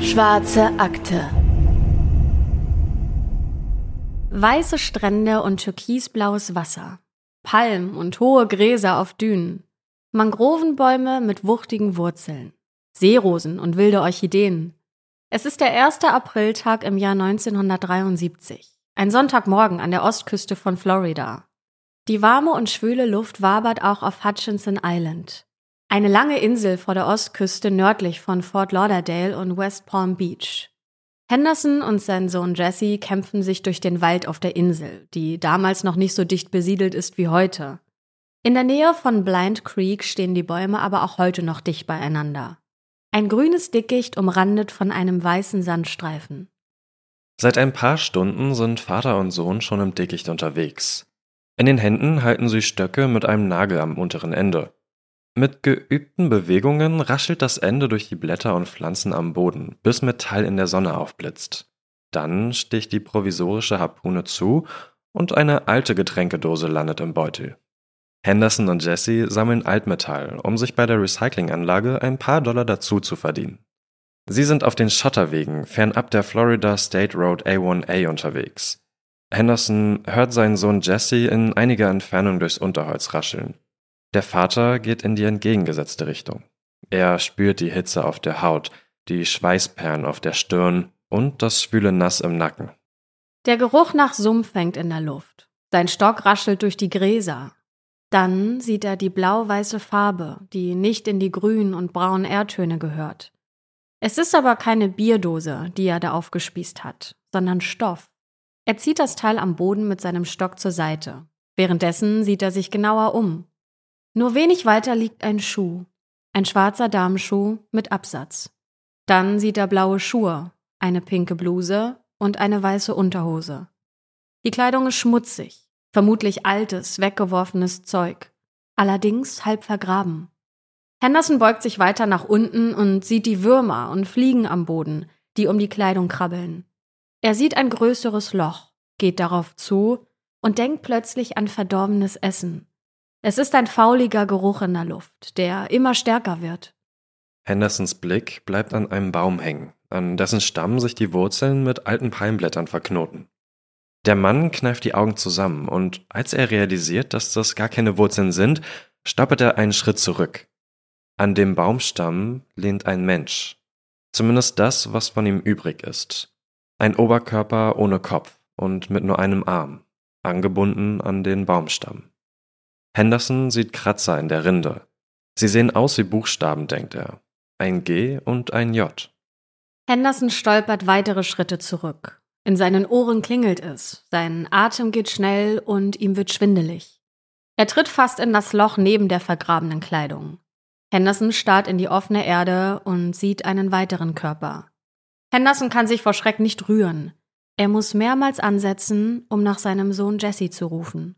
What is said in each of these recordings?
Schwarze Akte. Weiße Strände und türkisblaues Wasser. Palmen und hohe Gräser auf Dünen. Mangrovenbäume mit wuchtigen Wurzeln. Seerosen und wilde Orchideen. Es ist der erste Apriltag im Jahr 1973. Ein Sonntagmorgen an der Ostküste von Florida. Die warme und schwüle Luft wabert auch auf Hutchinson Island. Eine lange Insel vor der Ostküste nördlich von Fort Lauderdale und West Palm Beach. Henderson und sein Sohn Jesse kämpfen sich durch den Wald auf der Insel, die damals noch nicht so dicht besiedelt ist wie heute. In der Nähe von Blind Creek stehen die Bäume aber auch heute noch dicht beieinander. Ein grünes Dickicht umrandet von einem weißen Sandstreifen. Seit ein paar Stunden sind Vater und Sohn schon im Dickicht unterwegs. In den Händen halten sie Stöcke mit einem Nagel am unteren Ende. Mit geübten Bewegungen raschelt das Ende durch die Blätter und Pflanzen am Boden, bis Metall in der Sonne aufblitzt. Dann sticht die provisorische Harpune zu und eine alte Getränkedose landet im Beutel. Henderson und Jesse sammeln Altmetall, um sich bei der Recyclinganlage ein paar Dollar dazu zu verdienen. Sie sind auf den Schotterwegen fernab der Florida State Road A1A unterwegs. Henderson hört seinen Sohn Jesse in einiger Entfernung durchs Unterholz rascheln. Der Vater geht in die entgegengesetzte Richtung. Er spürt die Hitze auf der Haut, die Schweißperlen auf der Stirn und das schwüle Nass im Nacken. Der Geruch nach Sumpf hängt in der Luft. Sein Stock raschelt durch die Gräser. Dann sieht er die blau-weiße Farbe, die nicht in die grünen und braunen Erdtöne gehört. Es ist aber keine Bierdose, die er da aufgespießt hat, sondern Stoff. Er zieht das Teil am Boden mit seinem Stock zur Seite. Währenddessen sieht er sich genauer um. Nur wenig weiter liegt ein Schuh, ein schwarzer Damenschuh mit Absatz. Dann sieht er blaue Schuhe, eine pinke Bluse und eine weiße Unterhose. Die Kleidung ist schmutzig, vermutlich altes, weggeworfenes Zeug, allerdings halb vergraben. Henderson beugt sich weiter nach unten und sieht die Würmer und Fliegen am Boden, die um die Kleidung krabbeln. Er sieht ein größeres Loch, geht darauf zu und denkt plötzlich an verdorbenes Essen. Es ist ein fauliger Geruch in der Luft, der immer stärker wird. Hendersons Blick bleibt an einem Baum hängen, an dessen Stamm sich die Wurzeln mit alten Palmblättern verknoten. Der Mann kneift die Augen zusammen und als er realisiert, dass das gar keine Wurzeln sind, stolpert er einen Schritt zurück. An dem Baumstamm lehnt ein Mensch. Zumindest das, was von ihm übrig ist. Ein Oberkörper ohne Kopf und mit nur einem Arm, angebunden an den Baumstamm. Henderson sieht Kratzer in der Rinde. Sie sehen aus wie Buchstaben, denkt er. Ein G und ein J. Henderson stolpert weitere Schritte zurück. In seinen Ohren klingelt es, sein Atem geht schnell und ihm wird schwindelig. Er tritt fast in das Loch neben der vergrabenen Kleidung. Henderson starrt in die offene Erde und sieht einen weiteren Körper. Henderson kann sich vor Schreck nicht rühren. Er muss mehrmals ansetzen, um nach seinem Sohn Jesse zu rufen.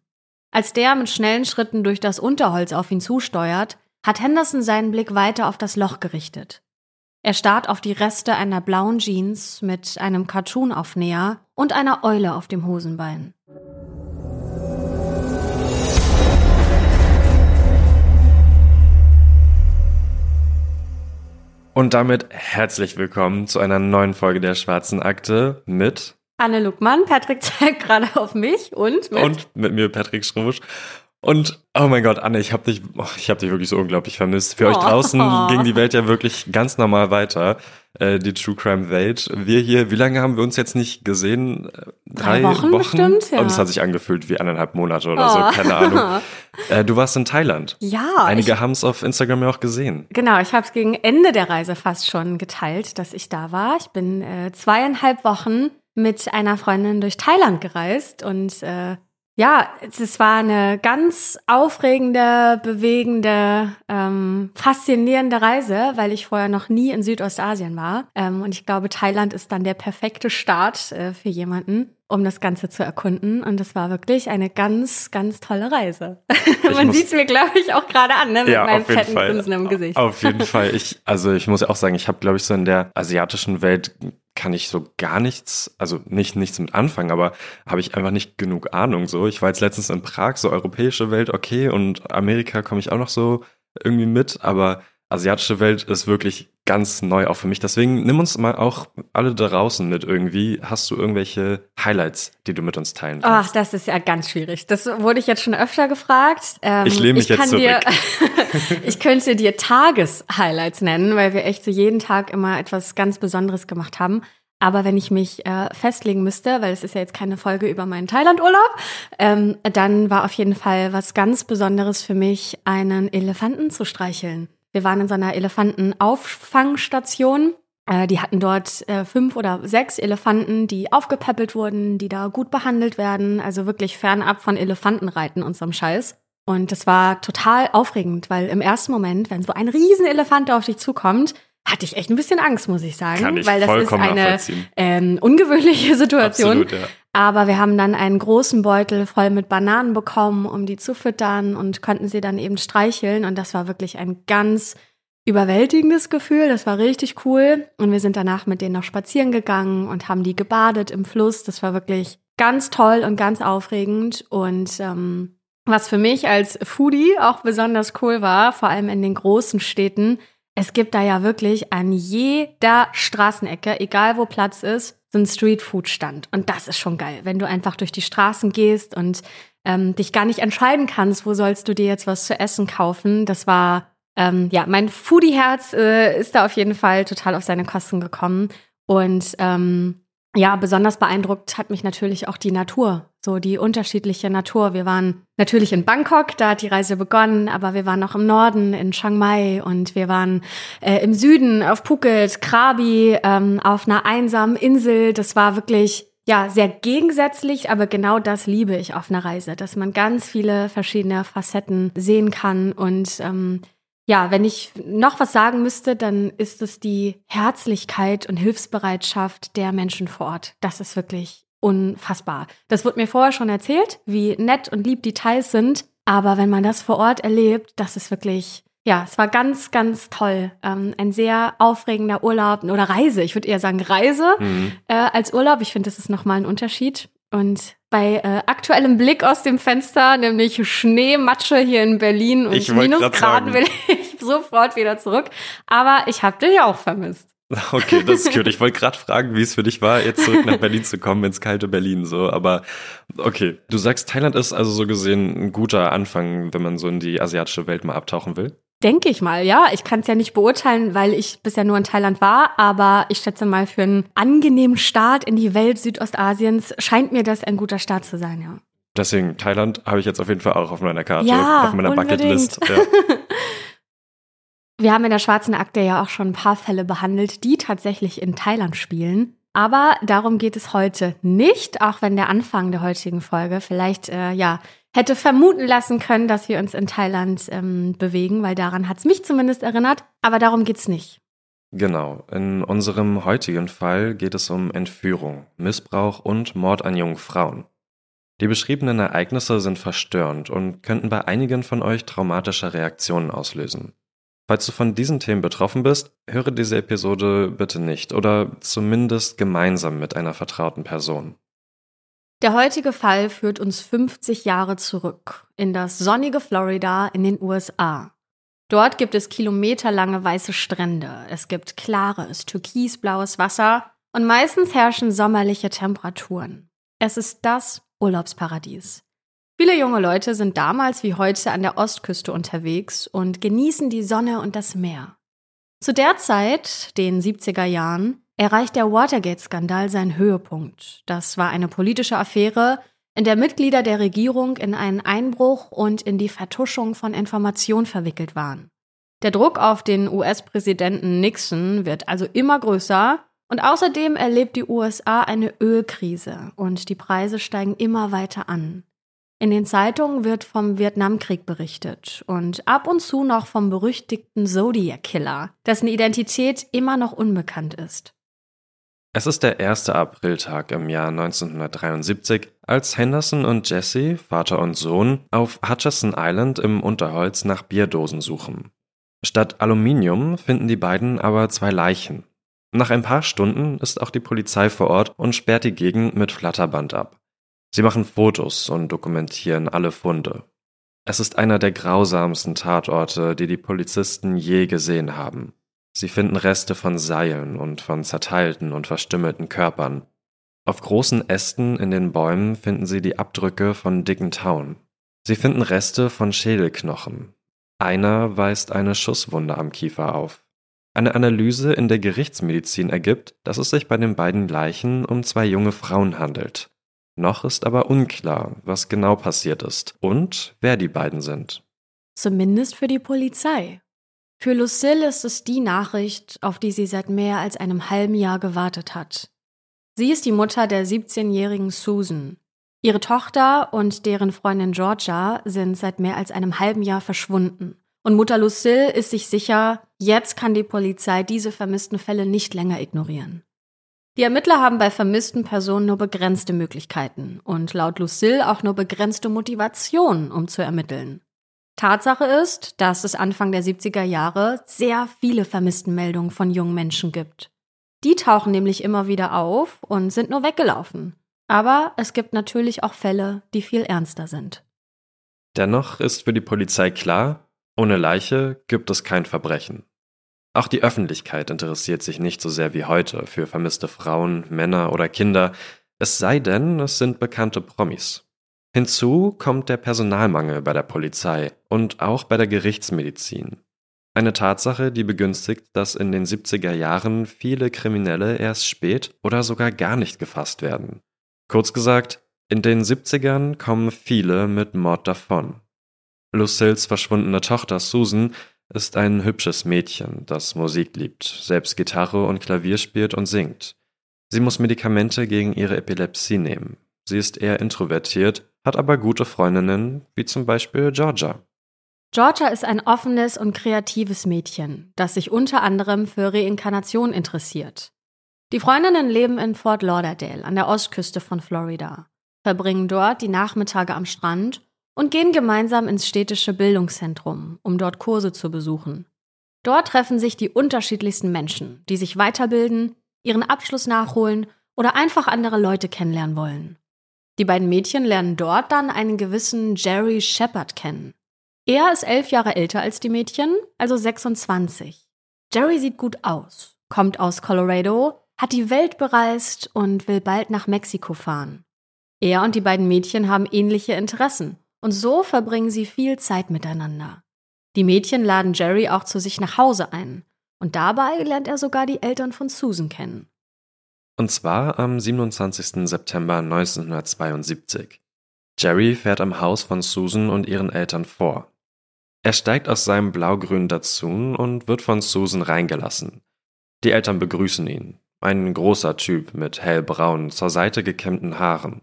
Als der mit schnellen Schritten durch das Unterholz auf ihn zusteuert, hat Henderson seinen Blick weiter auf das Loch gerichtet. Er starrt auf die Reste einer blauen Jeans mit einem Cartoon-Aufnäher und einer Eule auf dem Hosenbein. Und damit herzlich willkommen zu einer neuen Folge der Schwarzen Akte mit Anne Luckmann. Patrick zeigt gerade auf mich und mit, und mit mir Patrick Schrubusch. Und oh mein Gott, Anne, ich habe dich, oh, ich habe dich wirklich so unglaublich vermisst. Für oh. euch draußen ging die Welt ja wirklich ganz normal weiter, äh, die True Crime Welt. Wir hier, wie lange haben wir uns jetzt nicht gesehen? Drei, Drei Wochen, Wochen? Bestimmt, ja. Und es hat sich angefühlt wie eineinhalb Monate oder oh. so, keine Ahnung. Äh, du warst in Thailand. Ja. Einige haben es auf Instagram ja auch gesehen. Genau, ich habe es gegen Ende der Reise fast schon geteilt, dass ich da war. Ich bin äh, zweieinhalb Wochen mit einer Freundin durch Thailand gereist und äh, ja, es war eine ganz aufregende, bewegende, ähm, faszinierende Reise, weil ich vorher noch nie in Südostasien war. Ähm, und ich glaube, Thailand ist dann der perfekte Start äh, für jemanden, um das Ganze zu erkunden. Und es war wirklich eine ganz, ganz tolle Reise. Man sieht es mir, glaube ich, auch gerade an, ne, mit ja, meinem fetten Grinsen im Gesicht. Auf jeden Fall. Ich, also ich muss ja auch sagen, ich habe, glaube ich, so in der asiatischen Welt kann ich so gar nichts, also nicht nichts mit anfangen, aber habe ich einfach nicht genug Ahnung so. Ich war jetzt letztens in Prag, so europäische Welt, okay, und Amerika komme ich auch noch so irgendwie mit, aber asiatische Welt ist wirklich ganz neu auch für mich. Deswegen nimm uns mal auch alle da draußen mit irgendwie. Hast du irgendwelche Highlights, die du mit uns teilen kannst? Ach, das ist ja ganz schwierig. Das wurde ich jetzt schon öfter gefragt. Ähm, ich lehne mich ich jetzt zurück. Dir, ich könnte dir Tageshighlights nennen, weil wir echt so jeden Tag immer etwas ganz Besonderes gemacht haben. Aber wenn ich mich äh, festlegen müsste, weil es ist ja jetzt keine Folge über meinen Thailandurlaub, ähm, dann war auf jeden Fall was ganz Besonderes für mich, einen Elefanten zu streicheln. Wir waren in so einer Elefantenauffangstation. Äh, die hatten dort äh, fünf oder sechs Elefanten, die aufgepäppelt wurden, die da gut behandelt werden. Also wirklich fernab von Elefantenreiten und so einem Scheiß. Und das war total aufregend, weil im ersten Moment, wenn so ein Riesenelefant auf dich zukommt, hatte ich echt ein bisschen Angst, muss ich sagen, Kann ich weil das ist eine ähm, ungewöhnliche Situation. Absolut, ja. Aber wir haben dann einen großen Beutel voll mit Bananen bekommen, um die zu füttern und konnten sie dann eben streicheln. Und das war wirklich ein ganz überwältigendes Gefühl. Das war richtig cool. Und wir sind danach mit denen noch spazieren gegangen und haben die gebadet im Fluss. Das war wirklich ganz toll und ganz aufregend. Und ähm, was für mich als Foodie auch besonders cool war, vor allem in den großen Städten, es gibt da ja wirklich an jeder Straßenecke, egal wo Platz ist, so ein Streetfood-Stand. Und das ist schon geil, wenn du einfach durch die Straßen gehst und ähm, dich gar nicht entscheiden kannst, wo sollst du dir jetzt was zu essen kaufen. Das war, ähm, ja, mein Foodie-Herz äh, ist da auf jeden Fall total auf seine Kosten gekommen. Und ähm, ja, besonders beeindruckt hat mich natürlich auch die Natur, so die unterschiedliche Natur. Wir waren natürlich in Bangkok, da hat die Reise begonnen, aber wir waren auch im Norden, in Chiang Mai und wir waren äh, im Süden auf Phuket, Krabi, ähm, auf einer einsamen Insel. Das war wirklich ja sehr gegensätzlich, aber genau das liebe ich auf einer Reise, dass man ganz viele verschiedene Facetten sehen kann und ähm, ja, wenn ich noch was sagen müsste, dann ist es die Herzlichkeit und Hilfsbereitschaft der Menschen vor Ort. Das ist wirklich unfassbar. Das wurde mir vorher schon erzählt, wie nett und lieb die Thais sind. Aber wenn man das vor Ort erlebt, das ist wirklich, ja, es war ganz, ganz toll. Ähm, ein sehr aufregender Urlaub oder Reise. Ich würde eher sagen Reise mhm. äh, als Urlaub. Ich finde, das ist nochmal ein Unterschied. Und bei äh, aktuellem Blick aus dem Fenster, nämlich Schneematsche hier in Berlin und Minusgraden, will ich sofort wieder zurück. Aber ich habe dich auch vermisst. Okay, das ist cute. Ich wollte gerade fragen, wie es für dich war, jetzt zurück nach Berlin zu kommen, ins kalte Berlin so. Aber okay, du sagst, Thailand ist also so gesehen ein guter Anfang, wenn man so in die asiatische Welt mal abtauchen will. Denke ich mal, ja. Ich kann es ja nicht beurteilen, weil ich bisher nur in Thailand war, aber ich schätze mal, für einen angenehmen Start in die Welt Südostasiens scheint mir das ein guter Start zu sein, ja. Deswegen, Thailand habe ich jetzt auf jeden Fall auch auf meiner Karte, ja, auf meiner unbedingt. Bucketlist. Ja. Wir haben in der Schwarzen Akte ja auch schon ein paar Fälle behandelt, die tatsächlich in Thailand spielen. Aber darum geht es heute nicht, auch wenn der Anfang der heutigen Folge vielleicht äh, ja hätte vermuten lassen können, dass wir uns in Thailand ähm, bewegen, weil daran hat es mich zumindest erinnert. Aber darum geht's nicht. Genau. In unserem heutigen Fall geht es um Entführung, Missbrauch und Mord an jungen Frauen. Die beschriebenen Ereignisse sind verstörend und könnten bei einigen von euch traumatische Reaktionen auslösen. Falls du von diesen Themen betroffen bist, höre diese Episode bitte nicht oder zumindest gemeinsam mit einer vertrauten Person. Der heutige Fall führt uns 50 Jahre zurück in das sonnige Florida in den USA. Dort gibt es kilometerlange weiße Strände, es gibt klares, türkisblaues Wasser und meistens herrschen sommerliche Temperaturen. Es ist das Urlaubsparadies. Viele junge Leute sind damals wie heute an der Ostküste unterwegs und genießen die Sonne und das Meer. Zu der Zeit, den 70er Jahren, erreicht der Watergate-Skandal seinen Höhepunkt. Das war eine politische Affäre, in der Mitglieder der Regierung in einen Einbruch und in die Vertuschung von Informationen verwickelt waren. Der Druck auf den US-Präsidenten Nixon wird also immer größer und außerdem erlebt die USA eine Ölkrise und die Preise steigen immer weiter an. In den Zeitungen wird vom Vietnamkrieg berichtet und ab und zu noch vom berüchtigten Zodiac Killer, dessen Identität immer noch unbekannt ist. Es ist der erste Apriltag im Jahr 1973, als Henderson und Jesse, Vater und Sohn, auf Hutcherson Island im Unterholz nach Bierdosen suchen. Statt Aluminium finden die beiden aber zwei Leichen. Nach ein paar Stunden ist auch die Polizei vor Ort und sperrt die Gegend mit Flatterband ab. Sie machen Fotos und dokumentieren alle Funde. Es ist einer der grausamsten Tatorte, die die Polizisten je gesehen haben. Sie finden Reste von Seilen und von zerteilten und verstümmelten Körpern. Auf großen Ästen in den Bäumen finden sie die Abdrücke von dicken Tauen. Sie finden Reste von Schädelknochen. Einer weist eine Schusswunde am Kiefer auf. Eine Analyse in der Gerichtsmedizin ergibt, dass es sich bei den beiden Leichen um zwei junge Frauen handelt. Noch ist aber unklar, was genau passiert ist und wer die beiden sind. Zumindest für die Polizei. Für Lucille ist es die Nachricht, auf die sie seit mehr als einem halben Jahr gewartet hat. Sie ist die Mutter der 17-jährigen Susan. Ihre Tochter und deren Freundin Georgia sind seit mehr als einem halben Jahr verschwunden. Und Mutter Lucille ist sich sicher, jetzt kann die Polizei diese vermissten Fälle nicht länger ignorieren. Die Ermittler haben bei vermissten Personen nur begrenzte Möglichkeiten und laut Lucille auch nur begrenzte Motivation, um zu ermitteln. Tatsache ist, dass es Anfang der 70er Jahre sehr viele Vermisstenmeldungen von jungen Menschen gibt. Die tauchen nämlich immer wieder auf und sind nur weggelaufen. Aber es gibt natürlich auch Fälle, die viel ernster sind. Dennoch ist für die Polizei klar, ohne Leiche gibt es kein Verbrechen. Auch die Öffentlichkeit interessiert sich nicht so sehr wie heute für vermisste Frauen, Männer oder Kinder, es sei denn, es sind bekannte Promis. Hinzu kommt der Personalmangel bei der Polizei und auch bei der Gerichtsmedizin. Eine Tatsache, die begünstigt, dass in den 70er Jahren viele Kriminelle erst spät oder sogar gar nicht gefasst werden. Kurz gesagt, in den 70ern kommen viele mit Mord davon. Lucilles verschwundene Tochter Susan ist ein hübsches Mädchen, das Musik liebt, selbst Gitarre und Klavier spielt und singt. Sie muss Medikamente gegen ihre Epilepsie nehmen. Sie ist eher introvertiert, hat aber gute Freundinnen, wie zum Beispiel Georgia. Georgia ist ein offenes und kreatives Mädchen, das sich unter anderem für Reinkarnation interessiert. Die Freundinnen leben in Fort Lauderdale an der Ostküste von Florida, verbringen dort die Nachmittage am Strand und gehen gemeinsam ins städtische Bildungszentrum, um dort Kurse zu besuchen. Dort treffen sich die unterschiedlichsten Menschen, die sich weiterbilden, ihren Abschluss nachholen oder einfach andere Leute kennenlernen wollen. Die beiden Mädchen lernen dort dann einen gewissen Jerry Shepard kennen. Er ist elf Jahre älter als die Mädchen, also 26. Jerry sieht gut aus, kommt aus Colorado, hat die Welt bereist und will bald nach Mexiko fahren. Er und die beiden Mädchen haben ähnliche Interessen und so verbringen sie viel Zeit miteinander. Die Mädchen laden Jerry auch zu sich nach Hause ein und dabei lernt er sogar die Eltern von Susan kennen. Und zwar am 27. September 1972. Jerry fährt am Haus von Susan und ihren Eltern vor. Er steigt aus seinem blaugrünen Datsun und wird von Susan reingelassen. Die Eltern begrüßen ihn. Ein großer Typ mit hellbraunen, zur Seite gekämmten Haaren.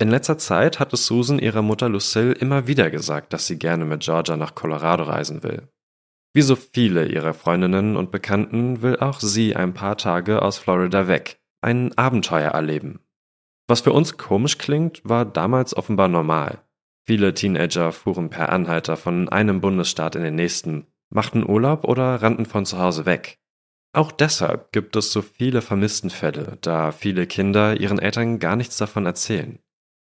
In letzter Zeit hatte Susan ihrer Mutter Lucille immer wieder gesagt, dass sie gerne mit Georgia nach Colorado reisen will. Wie so viele ihrer Freundinnen und Bekannten will auch sie ein paar Tage aus Florida weg, ein Abenteuer erleben. Was für uns komisch klingt, war damals offenbar normal. Viele Teenager fuhren per Anhalter von einem Bundesstaat in den nächsten, machten Urlaub oder rannten von zu Hause weg. Auch deshalb gibt es so viele Vermisstenfälle, da viele Kinder ihren Eltern gar nichts davon erzählen.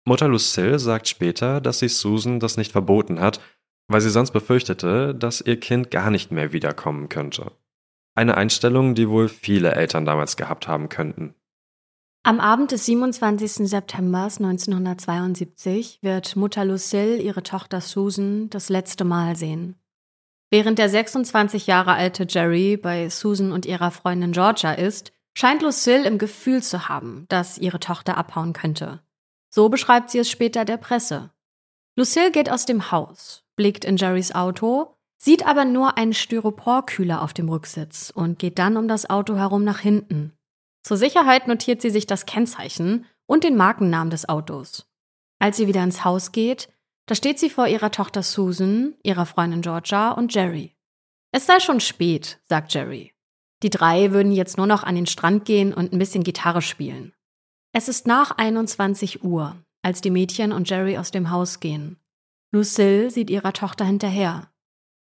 Mutter Lucille sagt später, dass sie Susan das nicht verboten hat, weil sie sonst befürchtete, dass ihr Kind gar nicht mehr wiederkommen könnte. Eine Einstellung, die wohl viele Eltern damals gehabt haben könnten. Am Abend des 27. September 1972 wird Mutter Lucille ihre Tochter Susan das letzte Mal sehen. Während der 26 Jahre alte Jerry bei Susan und ihrer Freundin Georgia ist, scheint Lucille im Gefühl zu haben, dass ihre Tochter abhauen könnte. So beschreibt sie es später der Presse. Lucille geht aus dem Haus, blickt in Jerrys Auto, sieht aber nur einen Styroporkühler auf dem Rücksitz und geht dann um das Auto herum nach hinten. Zur Sicherheit notiert sie sich das Kennzeichen und den Markennamen des Autos. Als sie wieder ins Haus geht, da steht sie vor ihrer Tochter Susan, ihrer Freundin Georgia und Jerry. Es sei schon spät, sagt Jerry. Die drei würden jetzt nur noch an den Strand gehen und ein bisschen Gitarre spielen. Es ist nach 21 Uhr, als die Mädchen und Jerry aus dem Haus gehen. Lucille sieht ihrer Tochter hinterher.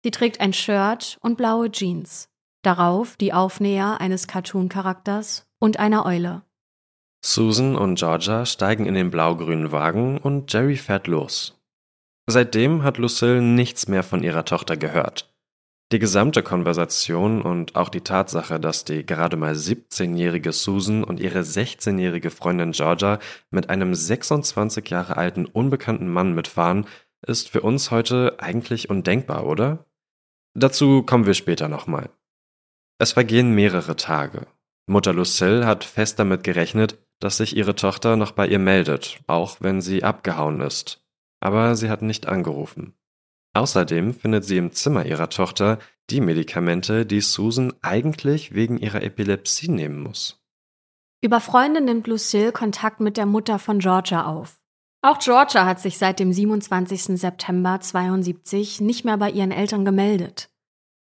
Sie trägt ein Shirt und blaue Jeans. Darauf die Aufnäher eines Cartoon-Charakters und einer Eule. Susan und Georgia steigen in den blau-grünen Wagen und Jerry fährt los. Seitdem hat Lucille nichts mehr von ihrer Tochter gehört. Die gesamte Konversation und auch die Tatsache, dass die gerade mal 17-jährige Susan und ihre 16-jährige Freundin Georgia mit einem 26 Jahre alten unbekannten Mann mitfahren, ist für uns heute eigentlich undenkbar, oder? Dazu kommen wir später nochmal. Es vergehen mehrere Tage. Mutter Lucille hat fest damit gerechnet, dass sich ihre Tochter noch bei ihr meldet, auch wenn sie abgehauen ist. Aber sie hat nicht angerufen. Außerdem findet sie im Zimmer ihrer Tochter die Medikamente, die Susan eigentlich wegen ihrer Epilepsie nehmen muss. Über Freunde nimmt Lucille Kontakt mit der Mutter von Georgia auf. Auch Georgia hat sich seit dem 27. September 72 nicht mehr bei ihren Eltern gemeldet.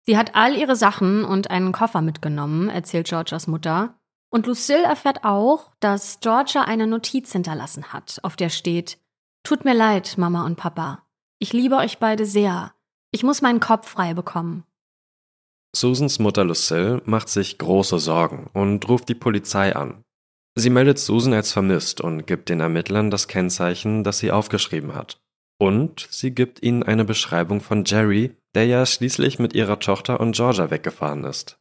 Sie hat all ihre Sachen und einen Koffer mitgenommen, erzählt Georgias Mutter. Und Lucille erfährt auch, dass Georgia eine Notiz hinterlassen hat, auf der steht: Tut mir leid, Mama und Papa. Ich liebe euch beide sehr. Ich muss meinen Kopf frei bekommen. Susans Mutter Lucille macht sich große Sorgen und ruft die Polizei an. Sie meldet Susan als vermisst und gibt den Ermittlern das Kennzeichen, das sie aufgeschrieben hat. Und sie gibt ihnen eine Beschreibung von Jerry, der ja schließlich mit ihrer Tochter und Georgia weggefahren ist.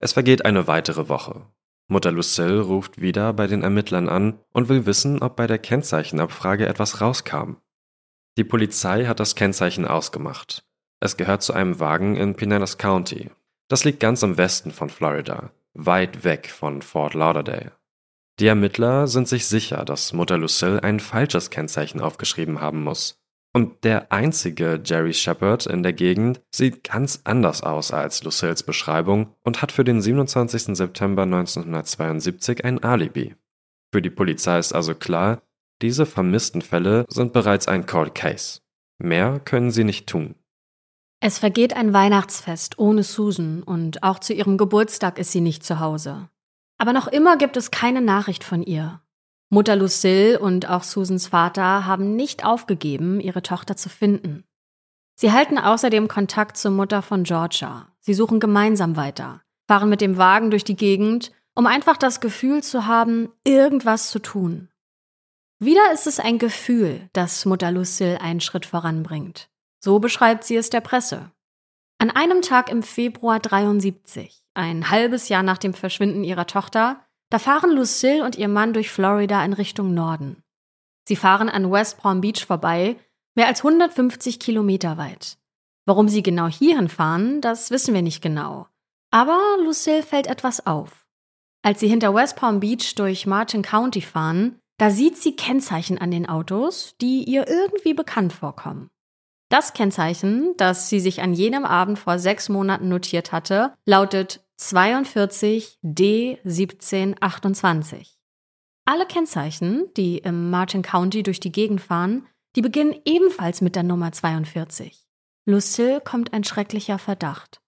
Es vergeht eine weitere Woche. Mutter Lucille ruft wieder bei den Ermittlern an und will wissen, ob bei der Kennzeichenabfrage etwas rauskam. Die Polizei hat das Kennzeichen ausgemacht. Es gehört zu einem Wagen in Pinellas County. Das liegt ganz im Westen von Florida, weit weg von Fort Lauderdale. Die Ermittler sind sich sicher, dass Mutter Lucille ein falsches Kennzeichen aufgeschrieben haben muss. Und der einzige Jerry Shepard in der Gegend sieht ganz anders aus als Lucilles Beschreibung und hat für den 27. September 1972 ein Alibi. Für die Polizei ist also klar, diese vermissten Fälle sind bereits ein Cold Case. Mehr können sie nicht tun. Es vergeht ein Weihnachtsfest ohne Susan und auch zu ihrem Geburtstag ist sie nicht zu Hause. Aber noch immer gibt es keine Nachricht von ihr. Mutter Lucille und auch Susans Vater haben nicht aufgegeben, ihre Tochter zu finden. Sie halten außerdem Kontakt zur Mutter von Georgia. Sie suchen gemeinsam weiter, fahren mit dem Wagen durch die Gegend, um einfach das Gefühl zu haben, irgendwas zu tun. Wieder ist es ein Gefühl, das Mutter Lucille einen Schritt voranbringt. So beschreibt sie es der Presse. An einem Tag im Februar 73, ein halbes Jahr nach dem Verschwinden ihrer Tochter, da fahren Lucille und ihr Mann durch Florida in Richtung Norden. Sie fahren an West Palm Beach vorbei, mehr als 150 Kilometer weit. Warum sie genau hierhin fahren, das wissen wir nicht genau. Aber Lucille fällt etwas auf. Als sie hinter West Palm Beach durch Martin County fahren, da sieht sie Kennzeichen an den Autos, die ihr irgendwie bekannt vorkommen. Das Kennzeichen, das sie sich an jenem Abend vor sechs Monaten notiert hatte, lautet 42 D1728. Alle Kennzeichen, die im Martin County durch die Gegend fahren, die beginnen ebenfalls mit der Nummer 42. Lucille kommt ein schrecklicher Verdacht.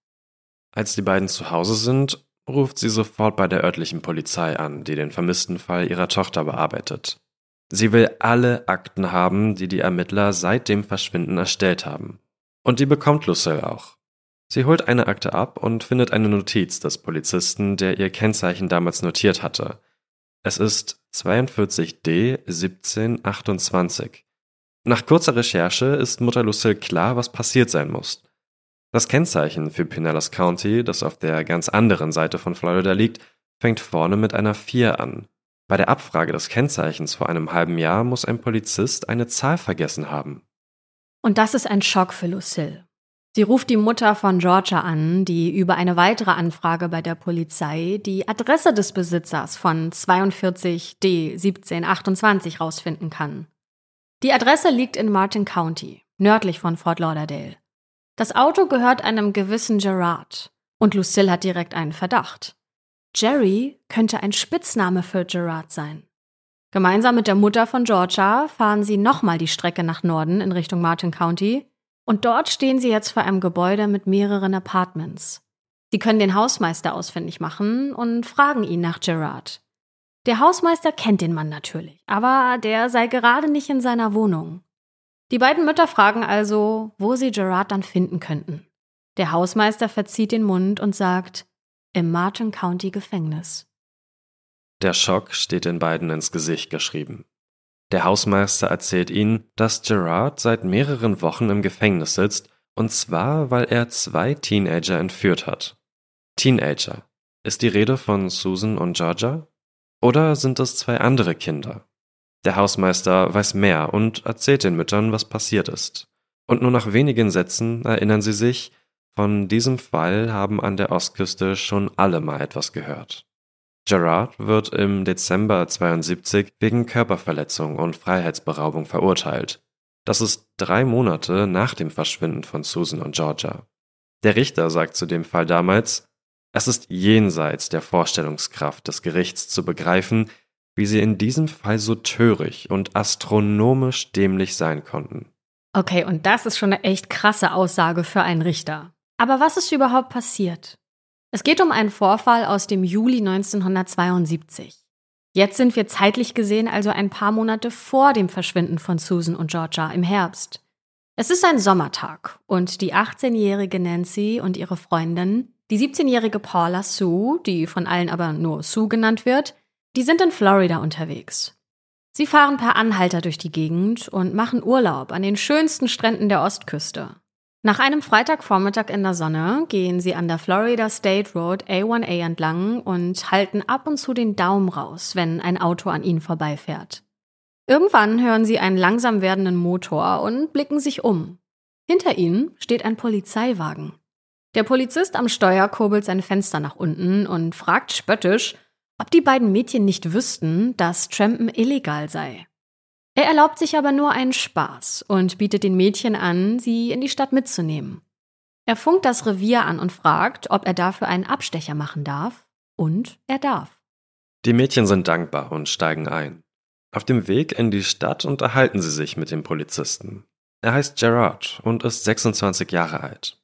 Als die beiden zu Hause sind, ruft sie sofort bei der örtlichen Polizei an, die den vermissten Fall ihrer Tochter bearbeitet. Sie will alle Akten haben, die die Ermittler seit dem Verschwinden erstellt haben. Und die bekommt Lucille auch. Sie holt eine Akte ab und findet eine Notiz des Polizisten, der ihr Kennzeichen damals notiert hatte. Es ist 42D 1728. Nach kurzer Recherche ist Mutter Lucille klar, was passiert sein muss. Das Kennzeichen für Pinellas County, das auf der ganz anderen Seite von Florida liegt, fängt vorne mit einer 4 an. Bei der Abfrage des Kennzeichens vor einem halben Jahr muss ein Polizist eine Zahl vergessen haben. Und das ist ein Schock für Lucille. Sie ruft die Mutter von Georgia an, die über eine weitere Anfrage bei der Polizei die Adresse des Besitzers von 42D 1728 rausfinden kann. Die Adresse liegt in Martin County, nördlich von Fort Lauderdale. Das Auto gehört einem gewissen Gerard und Lucille hat direkt einen Verdacht. Jerry könnte ein Spitzname für Gerard sein. Gemeinsam mit der Mutter von Georgia fahren sie nochmal die Strecke nach Norden in Richtung Martin County und dort stehen sie jetzt vor einem Gebäude mit mehreren Apartments. Sie können den Hausmeister ausfindig machen und fragen ihn nach Gerard. Der Hausmeister kennt den Mann natürlich, aber der sei gerade nicht in seiner Wohnung. Die beiden Mütter fragen also, wo sie Gerard dann finden könnten. Der Hausmeister verzieht den Mund und sagt, im Martin County Gefängnis. Der Schock steht den beiden ins Gesicht geschrieben. Der Hausmeister erzählt ihnen, dass Gerard seit mehreren Wochen im Gefängnis sitzt, und zwar, weil er zwei Teenager entführt hat. Teenager. Ist die Rede von Susan und Georgia? Oder sind es zwei andere Kinder? Der Hausmeister weiß mehr und erzählt den Müttern, was passiert ist. Und nur nach wenigen Sätzen erinnern sie sich, von diesem Fall haben an der Ostküste schon alle mal etwas gehört. Gerard wird im Dezember 72 wegen Körperverletzung und Freiheitsberaubung verurteilt. Das ist drei Monate nach dem Verschwinden von Susan und Georgia. Der Richter sagt zu dem Fall damals, es ist jenseits der Vorstellungskraft des Gerichts zu begreifen, wie sie in diesem Fall so töricht und astronomisch dämlich sein konnten. Okay, und das ist schon eine echt krasse Aussage für einen Richter. Aber was ist überhaupt passiert? Es geht um einen Vorfall aus dem Juli 1972. Jetzt sind wir zeitlich gesehen also ein paar Monate vor dem Verschwinden von Susan und Georgia im Herbst. Es ist ein Sommertag und die 18-jährige Nancy und ihre Freundin die 17-jährige Paula Sue, die von allen aber nur Sue genannt wird, die sind in Florida unterwegs. Sie fahren per Anhalter durch die Gegend und machen Urlaub an den schönsten Stränden der Ostküste. Nach einem Freitagvormittag in der Sonne gehen sie an der Florida State Road A1A entlang und halten ab und zu den Daumen raus, wenn ein Auto an ihnen vorbeifährt. Irgendwann hören sie einen langsam werdenden Motor und blicken sich um. Hinter ihnen steht ein Polizeiwagen. Der Polizist am Steuer kurbelt sein Fenster nach unten und fragt spöttisch, ob die beiden Mädchen nicht wüssten, dass Trampen illegal sei. Er erlaubt sich aber nur einen Spaß und bietet den Mädchen an, sie in die Stadt mitzunehmen. Er funkt das Revier an und fragt, ob er dafür einen Abstecher machen darf, und er darf. Die Mädchen sind dankbar und steigen ein. Auf dem Weg in die Stadt unterhalten sie sich mit dem Polizisten. Er heißt Gerard und ist 26 Jahre alt.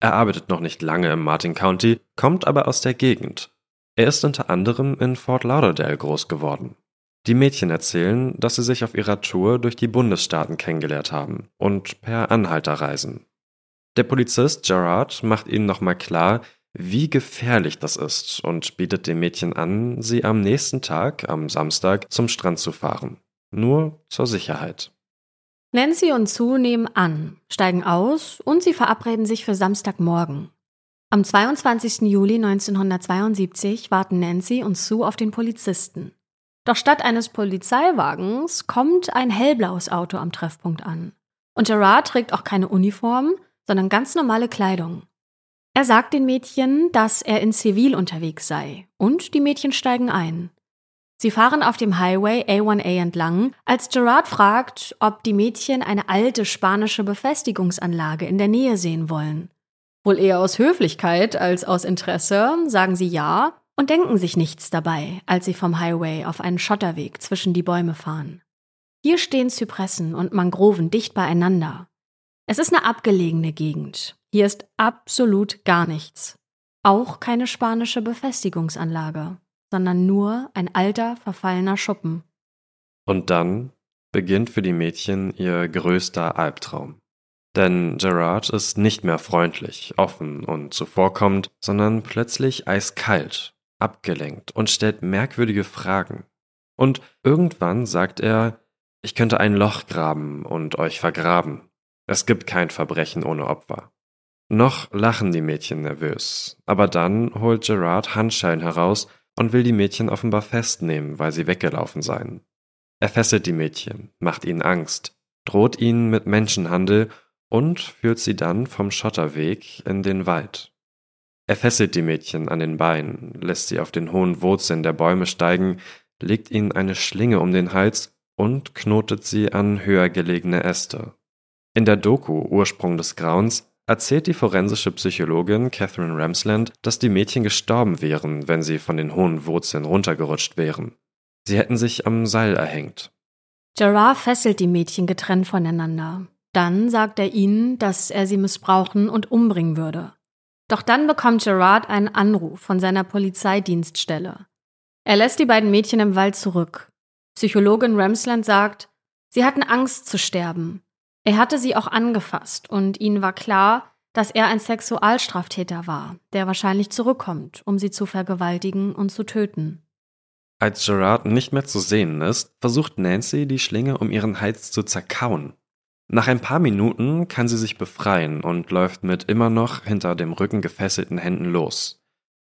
Er arbeitet noch nicht lange im Martin County, kommt aber aus der Gegend. Er ist unter anderem in Fort Lauderdale groß geworden. Die Mädchen erzählen, dass sie sich auf ihrer Tour durch die Bundesstaaten kennengelernt haben und per Anhalter reisen. Der Polizist Gerard macht ihnen nochmal klar, wie gefährlich das ist und bietet den Mädchen an, sie am nächsten Tag, am Samstag, zum Strand zu fahren. Nur zur Sicherheit. Nancy und Sue nehmen an, steigen aus und sie verabreden sich für Samstagmorgen. Am 22. Juli 1972 warten Nancy und Sue auf den Polizisten. Doch statt eines Polizeiwagens kommt ein hellblaues Auto am Treffpunkt an. Und Gerard trägt auch keine Uniform, sondern ganz normale Kleidung. Er sagt den Mädchen, dass er in Zivil unterwegs sei, und die Mädchen steigen ein. Sie fahren auf dem Highway A1A entlang, als Gerard fragt, ob die Mädchen eine alte spanische Befestigungsanlage in der Nähe sehen wollen. Wohl eher aus Höflichkeit als aus Interesse sagen sie ja und denken sich nichts dabei, als sie vom Highway auf einen Schotterweg zwischen die Bäume fahren. Hier stehen Zypressen und Mangroven dicht beieinander. Es ist eine abgelegene Gegend. Hier ist absolut gar nichts. Auch keine spanische Befestigungsanlage sondern nur ein alter, verfallener Schuppen. Und dann beginnt für die Mädchen ihr größter Albtraum. Denn Gerard ist nicht mehr freundlich, offen und zuvorkommend, sondern plötzlich eiskalt, abgelenkt und stellt merkwürdige Fragen. Und irgendwann sagt er, ich könnte ein Loch graben und euch vergraben. Es gibt kein Verbrechen ohne Opfer. Noch lachen die Mädchen nervös, aber dann holt Gerard Handschellen heraus und will die Mädchen offenbar festnehmen, weil sie weggelaufen seien. Er fesselt die Mädchen, macht ihnen Angst, droht ihnen mit Menschenhandel und führt sie dann vom Schotterweg in den Wald. Er fesselt die Mädchen an den Beinen, lässt sie auf den hohen Wurzeln der Bäume steigen, legt ihnen eine Schlinge um den Hals und knotet sie an höher gelegene Äste. In der Doku Ursprung des Grauens erzählt die forensische Psychologin Catherine Ramsland, dass die Mädchen gestorben wären, wenn sie von den hohen Wurzeln runtergerutscht wären. Sie hätten sich am Seil erhängt. Gerard fesselt die Mädchen getrennt voneinander. Dann sagt er ihnen, dass er sie missbrauchen und umbringen würde. Doch dann bekommt Gerard einen Anruf von seiner Polizeidienststelle. Er lässt die beiden Mädchen im Wald zurück. Psychologin Ramsland sagt, sie hatten Angst zu sterben. Er hatte sie auch angefasst und ihnen war klar, dass er ein Sexualstraftäter war, der wahrscheinlich zurückkommt, um sie zu vergewaltigen und zu töten. Als Gerard nicht mehr zu sehen ist, versucht Nancy, die Schlinge um ihren Hals zu zerkauen. Nach ein paar Minuten kann sie sich befreien und läuft mit immer noch hinter dem Rücken gefesselten Händen los.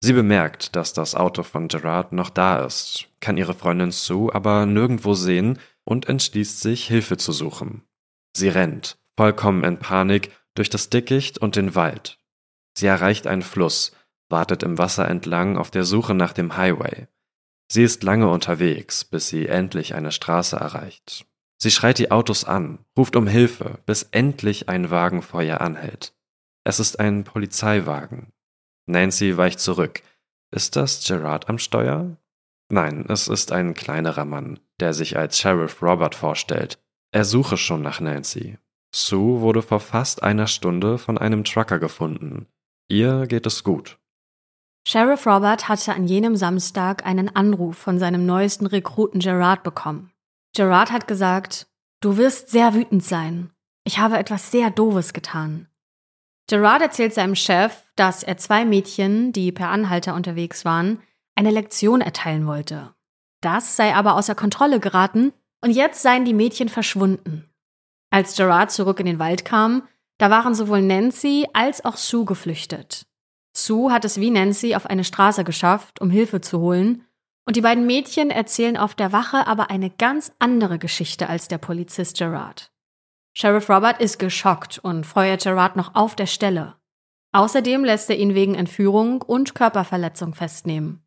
Sie bemerkt, dass das Auto von Gerard noch da ist, kann ihre Freundin Sue aber nirgendwo sehen und entschließt sich, Hilfe zu suchen. Sie rennt, vollkommen in Panik, durch das Dickicht und den Wald. Sie erreicht einen Fluss, wartet im Wasser entlang auf der Suche nach dem Highway. Sie ist lange unterwegs, bis sie endlich eine Straße erreicht. Sie schreit die Autos an, ruft um Hilfe, bis endlich ein Wagen vor ihr anhält. Es ist ein Polizeiwagen. Nancy weicht zurück. Ist das Gerard am Steuer? Nein, es ist ein kleinerer Mann, der sich als Sheriff Robert vorstellt. Er suche schon nach Nancy. Sue wurde vor fast einer Stunde von einem Trucker gefunden. Ihr geht es gut. Sheriff Robert hatte an jenem Samstag einen Anruf von seinem neuesten Rekruten Gerard bekommen. Gerard hat gesagt, du wirst sehr wütend sein. Ich habe etwas sehr Doofes getan. Gerard erzählt seinem Chef, dass er zwei Mädchen, die per Anhalter unterwegs waren, eine Lektion erteilen wollte. Das sei aber außer Kontrolle geraten und jetzt seien die Mädchen verschwunden. Als Gerard zurück in den Wald kam, da waren sowohl Nancy als auch Sue geflüchtet. Sue hat es wie Nancy auf eine Straße geschafft, um Hilfe zu holen, und die beiden Mädchen erzählen auf der Wache aber eine ganz andere Geschichte als der Polizist Gerard. Sheriff Robert ist geschockt und feuert Gerard noch auf der Stelle. Außerdem lässt er ihn wegen Entführung und Körperverletzung festnehmen.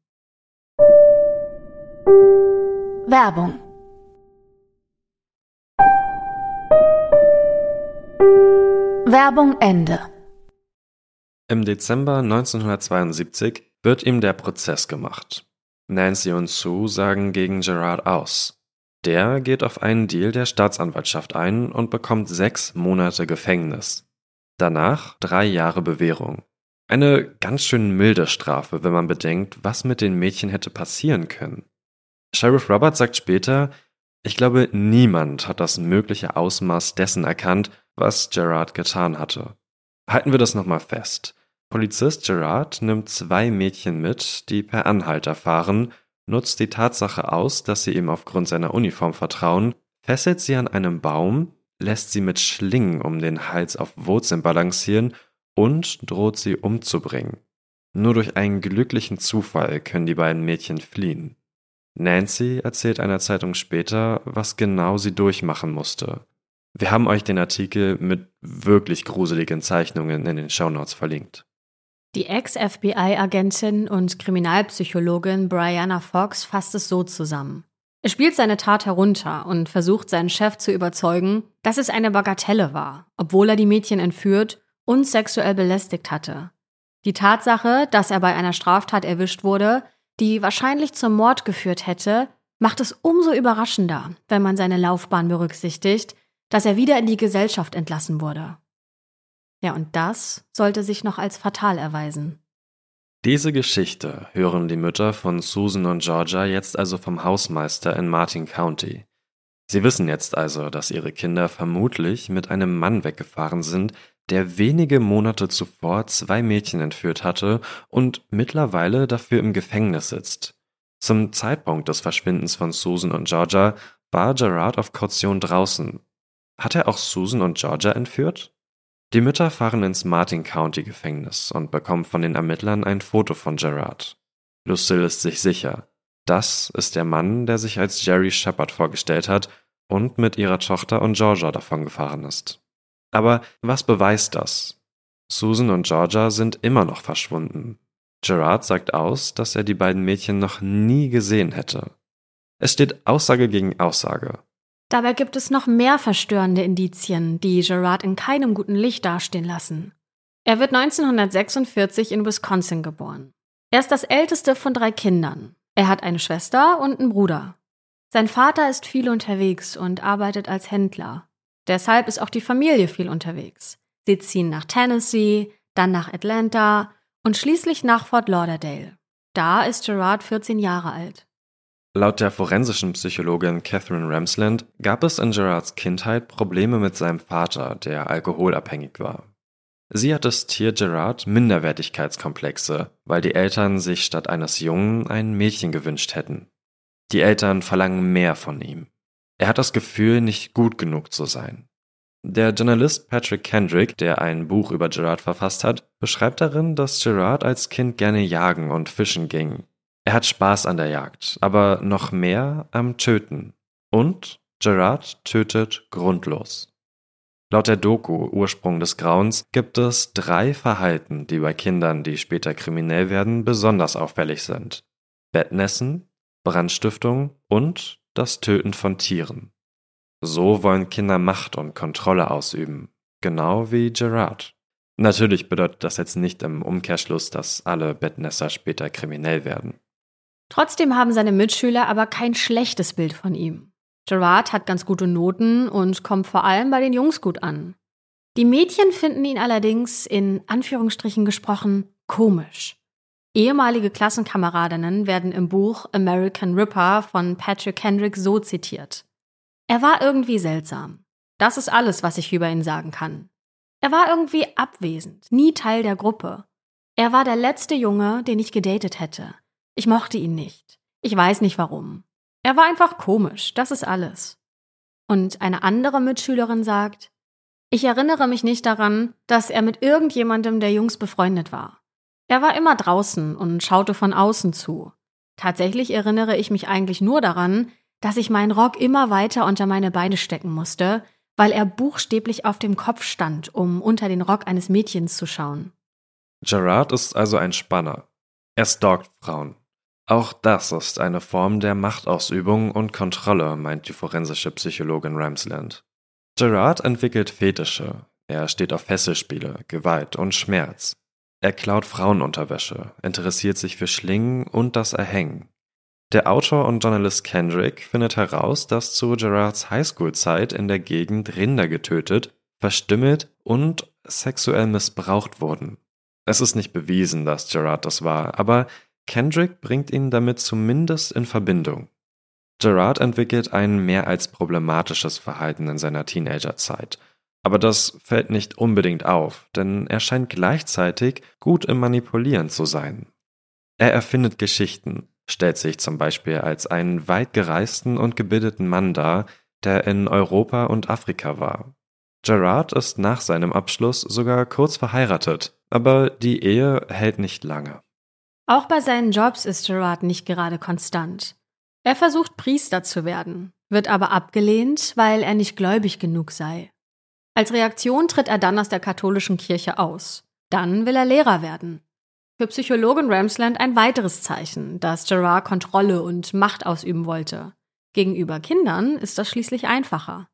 Werbung Werbung Ende im Dezember 1972 wird ihm der Prozess gemacht. Nancy und Sue sagen gegen Gerard aus. Der geht auf einen Deal der Staatsanwaltschaft ein und bekommt sechs Monate Gefängnis. Danach drei Jahre Bewährung. Eine ganz schön milde Strafe, wenn man bedenkt, was mit den Mädchen hätte passieren können. Sheriff Roberts sagt später, ich glaube, niemand hat das mögliche Ausmaß dessen erkannt, was Gerard getan hatte. Halten wir das nochmal fest. Polizist Gerard nimmt zwei Mädchen mit, die per Anhalter fahren, nutzt die Tatsache aus, dass sie ihm aufgrund seiner Uniform vertrauen, fesselt sie an einem Baum, lässt sie mit Schlingen um den Hals auf Wurzeln balancieren und droht sie umzubringen. Nur durch einen glücklichen Zufall können die beiden Mädchen fliehen. Nancy erzählt einer Zeitung später, was genau sie durchmachen musste. Wir haben euch den Artikel mit wirklich gruseligen Zeichnungen in den Shownotes verlinkt. Die Ex-FBI-Agentin und Kriminalpsychologin Brianna Fox fasst es so zusammen. Er spielt seine Tat herunter und versucht seinen Chef zu überzeugen, dass es eine Bagatelle war, obwohl er die Mädchen entführt und sexuell belästigt hatte. Die Tatsache, dass er bei einer Straftat erwischt wurde, die wahrscheinlich zum Mord geführt hätte, macht es umso überraschender, wenn man seine Laufbahn berücksichtigt, dass er wieder in die Gesellschaft entlassen wurde. Ja, und das sollte sich noch als fatal erweisen. Diese Geschichte hören die Mütter von Susan und Georgia jetzt also vom Hausmeister in Martin County. Sie wissen jetzt also, dass ihre Kinder vermutlich mit einem Mann weggefahren sind, der wenige Monate zuvor zwei Mädchen entführt hatte und mittlerweile dafür im Gefängnis sitzt. Zum Zeitpunkt des Verschwindens von Susan und Georgia war Gerard auf Kaution draußen. Hat er auch Susan und Georgia entführt? Die Mütter fahren ins Martin County Gefängnis und bekommen von den Ermittlern ein Foto von Gerard. Lucille ist sich sicher. Das ist der Mann, der sich als Jerry Shepard vorgestellt hat und mit ihrer Tochter und Georgia davongefahren ist. Aber was beweist das? Susan und Georgia sind immer noch verschwunden. Gerard sagt aus, dass er die beiden Mädchen noch nie gesehen hätte. Es steht Aussage gegen Aussage. Dabei gibt es noch mehr verstörende Indizien, die Gerard in keinem guten Licht dastehen lassen. Er wird 1946 in Wisconsin geboren. Er ist das älteste von drei Kindern. Er hat eine Schwester und einen Bruder. Sein Vater ist viel unterwegs und arbeitet als Händler. Deshalb ist auch die Familie viel unterwegs. Sie ziehen nach Tennessee, dann nach Atlanta und schließlich nach Fort Lauderdale. Da ist Gerard 14 Jahre alt. Laut der forensischen Psychologin Catherine Ramsland gab es in Gerards Kindheit Probleme mit seinem Vater, der alkoholabhängig war. Sie hat das Tier Gerard Minderwertigkeitskomplexe, weil die Eltern sich statt eines Jungen ein Mädchen gewünscht hätten. Die Eltern verlangen mehr von ihm. Er hat das Gefühl, nicht gut genug zu sein. Der Journalist Patrick Kendrick, der ein Buch über Gerard verfasst hat, beschreibt darin, dass Gerard als Kind gerne jagen und fischen ging. Er hat Spaß an der Jagd, aber noch mehr am Töten. Und Gerard tötet grundlos. Laut der Doku Ursprung des Grauens gibt es drei Verhalten, die bei Kindern, die später kriminell werden, besonders auffällig sind. Bettnässen, Brandstiftung und das Töten von Tieren. So wollen Kinder Macht und Kontrolle ausüben, genau wie Gerard. Natürlich bedeutet das jetzt nicht im Umkehrschluss, dass alle Bettnässer später kriminell werden. Trotzdem haben seine Mitschüler aber kein schlechtes Bild von ihm. Gerard hat ganz gute Noten und kommt vor allem bei den Jungs gut an. Die Mädchen finden ihn allerdings in Anführungsstrichen gesprochen komisch. Ehemalige Klassenkameradinnen werden im Buch American Ripper von Patrick Kendrick so zitiert. Er war irgendwie seltsam. Das ist alles, was ich über ihn sagen kann. Er war irgendwie abwesend, nie Teil der Gruppe. Er war der letzte Junge, den ich gedatet hätte. Ich mochte ihn nicht. Ich weiß nicht warum. Er war einfach komisch, das ist alles. Und eine andere Mitschülerin sagt, ich erinnere mich nicht daran, dass er mit irgendjemandem der Jungs befreundet war. Er war immer draußen und schaute von außen zu. Tatsächlich erinnere ich mich eigentlich nur daran, dass ich meinen Rock immer weiter unter meine Beine stecken musste, weil er buchstäblich auf dem Kopf stand, um unter den Rock eines Mädchens zu schauen. Gerard ist also ein Spanner. Er stalkt Frauen. Auch das ist eine Form der Machtausübung und Kontrolle, meint die forensische Psychologin Ramsland. Gerard entwickelt Fetische. Er steht auf Fesselspiele, Gewalt und Schmerz. Er klaut Frauenunterwäsche, interessiert sich für Schlingen und das Erhängen. Der Autor und Journalist Kendrick findet heraus, dass zu Gerards Highschool-Zeit in der Gegend Rinder getötet, verstümmelt und sexuell missbraucht wurden. Es ist nicht bewiesen, dass Gerard das war, aber Kendrick bringt ihn damit zumindest in Verbindung. Gerard entwickelt ein mehr als problematisches Verhalten in seiner Teenagerzeit. Aber das fällt nicht unbedingt auf, denn er scheint gleichzeitig gut im Manipulieren zu sein. Er erfindet Geschichten, stellt sich zum Beispiel als einen weit gereisten und gebildeten Mann dar, der in Europa und Afrika war. Gerard ist nach seinem Abschluss sogar kurz verheiratet, aber die Ehe hält nicht lange. Auch bei seinen Jobs ist Gerard nicht gerade konstant. Er versucht Priester zu werden, wird aber abgelehnt, weil er nicht gläubig genug sei. Als Reaktion tritt er dann aus der katholischen Kirche aus. Dann will er Lehrer werden. Für Psychologin Ramsland ein weiteres Zeichen, dass Gerard Kontrolle und Macht ausüben wollte. Gegenüber Kindern ist das schließlich einfacher.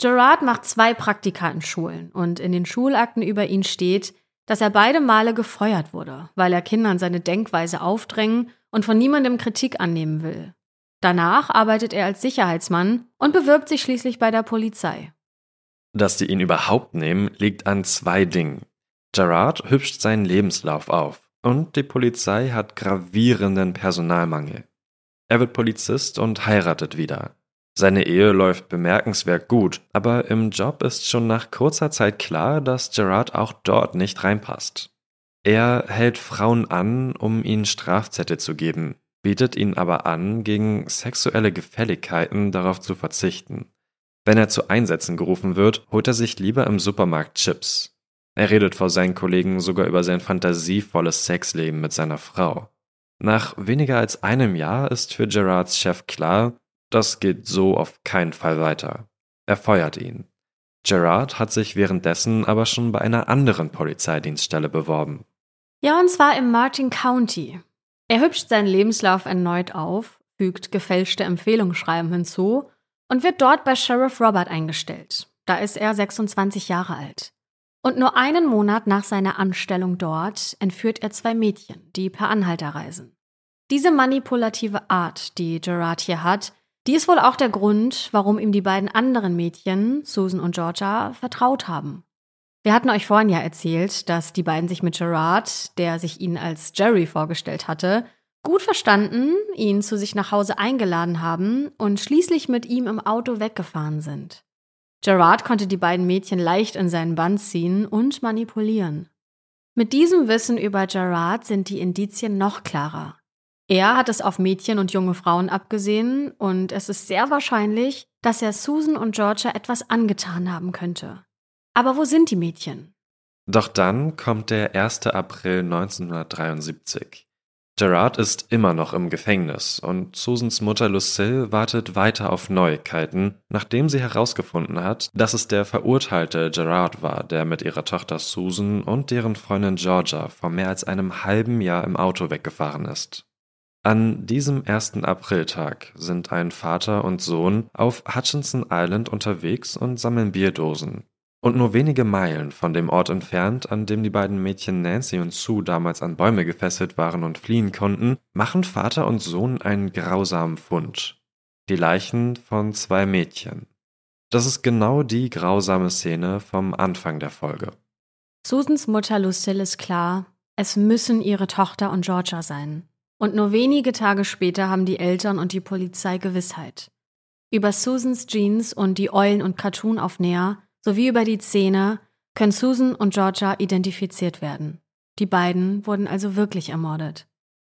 Gerard macht zwei Praktika in Schulen und in den Schulakten über ihn steht, dass er beide Male gefeuert wurde, weil er Kindern seine Denkweise aufdrängen und von niemandem Kritik annehmen will. Danach arbeitet er als Sicherheitsmann und bewirbt sich schließlich bei der Polizei. Dass die ihn überhaupt nehmen, liegt an zwei Dingen. Gerard hübscht seinen Lebenslauf auf und die Polizei hat gravierenden Personalmangel. Er wird Polizist und heiratet wieder. Seine Ehe läuft bemerkenswert gut, aber im Job ist schon nach kurzer Zeit klar, dass Gerard auch dort nicht reinpasst. Er hält Frauen an, um ihnen Strafzettel zu geben, bietet ihnen aber an, gegen sexuelle Gefälligkeiten darauf zu verzichten. Wenn er zu Einsätzen gerufen wird, holt er sich lieber im Supermarkt Chips. Er redet vor seinen Kollegen sogar über sein fantasievolles Sexleben mit seiner Frau. Nach weniger als einem Jahr ist für Gerards Chef klar, das geht so auf keinen Fall weiter. Er feuert ihn. Gerard hat sich währenddessen aber schon bei einer anderen Polizeidienststelle beworben. Ja, und zwar im Martin County. Er hübscht seinen Lebenslauf erneut auf, fügt gefälschte Empfehlungsschreiben hinzu und wird dort bei Sheriff Robert eingestellt. Da ist er 26 Jahre alt. Und nur einen Monat nach seiner Anstellung dort entführt er zwei Mädchen, die per Anhalter reisen. Diese manipulative Art, die Gerard hier hat, die ist wohl auch der Grund, warum ihm die beiden anderen Mädchen, Susan und Georgia, vertraut haben. Wir hatten euch vorhin ja erzählt, dass die beiden sich mit Gerard, der sich ihnen als Jerry vorgestellt hatte, gut verstanden, ihn zu sich nach Hause eingeladen haben und schließlich mit ihm im Auto weggefahren sind. Gerard konnte die beiden Mädchen leicht in seinen Bann ziehen und manipulieren. Mit diesem Wissen über Gerard sind die Indizien noch klarer. Er hat es auf Mädchen und junge Frauen abgesehen und es ist sehr wahrscheinlich, dass er Susan und Georgia etwas angetan haben könnte. Aber wo sind die Mädchen? Doch dann kommt der 1. April 1973. Gerard ist immer noch im Gefängnis und Susans Mutter Lucille wartet weiter auf Neuigkeiten, nachdem sie herausgefunden hat, dass es der verurteilte Gerard war, der mit ihrer Tochter Susan und deren Freundin Georgia vor mehr als einem halben Jahr im Auto weggefahren ist. An diesem 1. Apriltag sind ein Vater und Sohn auf Hutchinson Island unterwegs und sammeln Bierdosen, und nur wenige Meilen von dem Ort entfernt, an dem die beiden Mädchen Nancy und Sue damals an Bäume gefesselt waren und fliehen konnten, machen Vater und Sohn einen grausamen Fund. Die Leichen von zwei Mädchen. Das ist genau die grausame Szene vom Anfang der Folge. Susans Mutter Lucille ist klar, es müssen ihre Tochter und Georgia sein. Und nur wenige Tage später haben die Eltern und die Polizei Gewissheit. Über Susans Jeans und die Eulen- und Cartoon-Aufnäher sowie über die Zähne können Susan und Georgia identifiziert werden. Die beiden wurden also wirklich ermordet.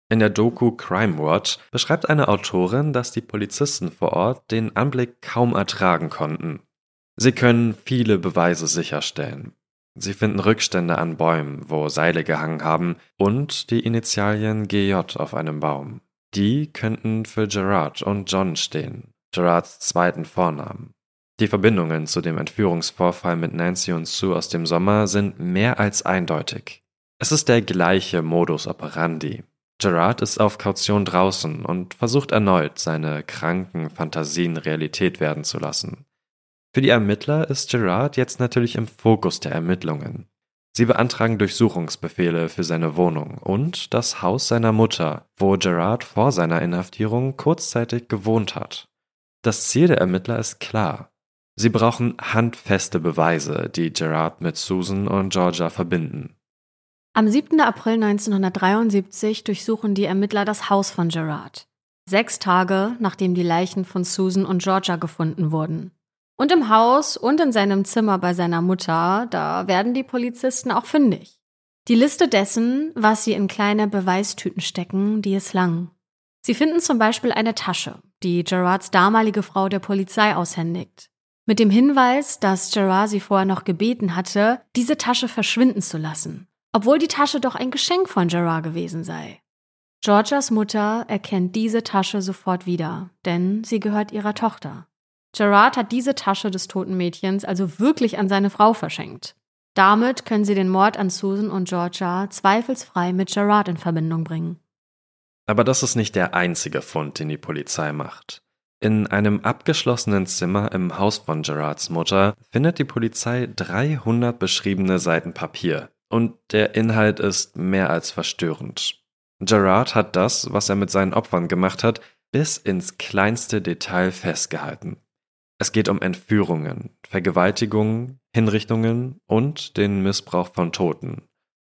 In der Doku Crime Watch beschreibt eine Autorin, dass die Polizisten vor Ort den Anblick kaum ertragen konnten. Sie können viele Beweise sicherstellen. Sie finden Rückstände an Bäumen, wo Seile gehangen haben, und die Initialien GJ auf einem Baum. Die könnten für Gerard und John stehen, Gerards zweiten Vornamen. Die Verbindungen zu dem Entführungsvorfall mit Nancy und Sue aus dem Sommer sind mehr als eindeutig. Es ist der gleiche Modus operandi. Gerard ist auf Kaution draußen und versucht erneut, seine kranken Fantasien Realität werden zu lassen. Für die Ermittler ist Gerard jetzt natürlich im Fokus der Ermittlungen. Sie beantragen Durchsuchungsbefehle für seine Wohnung und das Haus seiner Mutter, wo Gerard vor seiner Inhaftierung kurzzeitig gewohnt hat. Das Ziel der Ermittler ist klar. Sie brauchen handfeste Beweise, die Gerard mit Susan und Georgia verbinden. Am 7. April 1973 durchsuchen die Ermittler das Haus von Gerard. Sechs Tage nachdem die Leichen von Susan und Georgia gefunden wurden. Und im Haus und in seinem Zimmer bei seiner Mutter, da werden die Polizisten auch fündig. Die Liste dessen, was sie in kleine Beweistüten stecken, die ist lang. Sie finden zum Beispiel eine Tasche, die Gerards damalige Frau der Polizei aushändigt mit dem Hinweis, dass Gerard sie vorher noch gebeten hatte, diese Tasche verschwinden zu lassen, obwohl die Tasche doch ein Geschenk von Gerard gewesen sei. Georgias Mutter erkennt diese Tasche sofort wieder, denn sie gehört ihrer Tochter. Gerard hat diese Tasche des toten Mädchens also wirklich an seine Frau verschenkt. Damit können sie den Mord an Susan und Georgia zweifelsfrei mit Gerard in Verbindung bringen. Aber das ist nicht der einzige Fund, den die Polizei macht. In einem abgeschlossenen Zimmer im Haus von Gerards Mutter findet die Polizei 300 beschriebene Seiten Papier und der Inhalt ist mehr als verstörend. Gerard hat das, was er mit seinen Opfern gemacht hat, bis ins kleinste Detail festgehalten. Es geht um Entführungen, Vergewaltigungen, Hinrichtungen und den Missbrauch von Toten.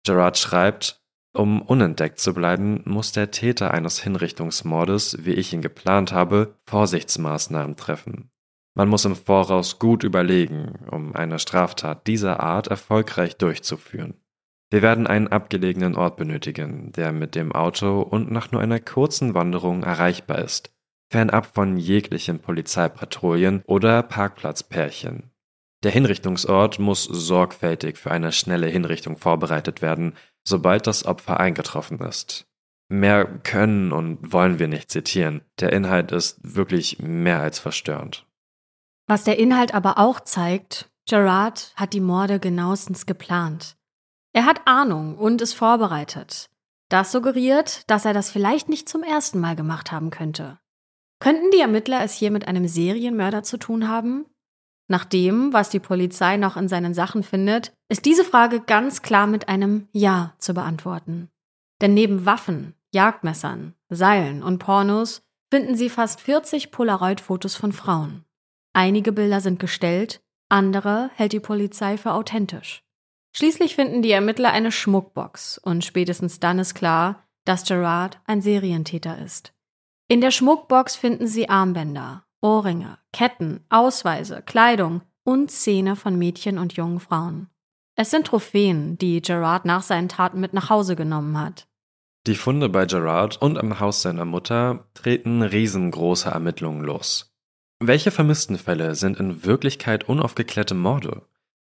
Gerard schreibt, um unentdeckt zu bleiben, muss der Täter eines Hinrichtungsmordes, wie ich ihn geplant habe, Vorsichtsmaßnahmen treffen. Man muss im Voraus gut überlegen, um eine Straftat dieser Art erfolgreich durchzuführen. Wir werden einen abgelegenen Ort benötigen, der mit dem Auto und nach nur einer kurzen Wanderung erreichbar ist, fernab von jeglichen Polizeipatrouillen oder Parkplatzpärchen. Der Hinrichtungsort muss sorgfältig für eine schnelle Hinrichtung vorbereitet werden, sobald das Opfer eingetroffen ist. Mehr können und wollen wir nicht zitieren. Der Inhalt ist wirklich mehr als verstörend. Was der Inhalt aber auch zeigt, Gerard hat die Morde genauestens geplant. Er hat Ahnung und ist vorbereitet. Das suggeriert, dass er das vielleicht nicht zum ersten Mal gemacht haben könnte. Könnten die Ermittler es hier mit einem Serienmörder zu tun haben? Nach dem, was die Polizei noch in seinen Sachen findet, ist diese Frage ganz klar mit einem Ja zu beantworten. Denn neben Waffen, Jagdmessern, Seilen und Pornos finden sie fast 40 Polaroid-Fotos von Frauen. Einige Bilder sind gestellt, andere hält die Polizei für authentisch. Schließlich finden die Ermittler eine Schmuckbox und spätestens dann ist klar, dass Gerard ein Serientäter ist. In der Schmuckbox finden sie Armbänder, Ohrringe, Ketten, Ausweise, Kleidung und Zähne von Mädchen und jungen Frauen. Es sind Trophäen, die Gerard nach seinen Taten mit nach Hause genommen hat. Die Funde bei Gerard und am Haus seiner Mutter treten riesengroße Ermittlungen los. Welche Vermisstenfälle sind in Wirklichkeit unaufgeklärte Morde?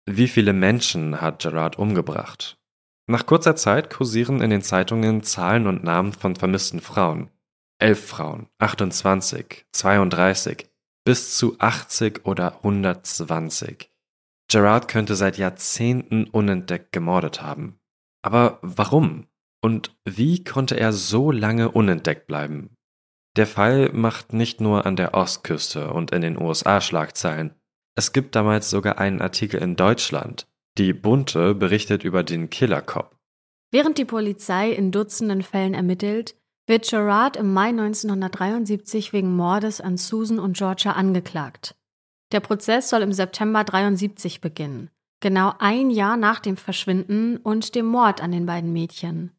Wie viele Menschen hat Gerard umgebracht? Nach kurzer Zeit kursieren in den Zeitungen Zahlen und Namen von vermissten Frauen. Elf Frauen, 28, 32, bis zu 80 oder 120. Gerard könnte seit Jahrzehnten unentdeckt gemordet haben. Aber warum? Und wie konnte er so lange unentdeckt bleiben? Der Fall macht nicht nur an der Ostküste und in den USA Schlagzeilen. Es gibt damals sogar einen Artikel in Deutschland. Die Bunte berichtet über den Killercop. Während die Polizei in Dutzenden Fällen ermittelt, wird Gerard im Mai 1973 wegen Mordes an Susan und Georgia angeklagt. Der Prozess soll im September 73 beginnen, genau ein Jahr nach dem Verschwinden und dem Mord an den beiden Mädchen.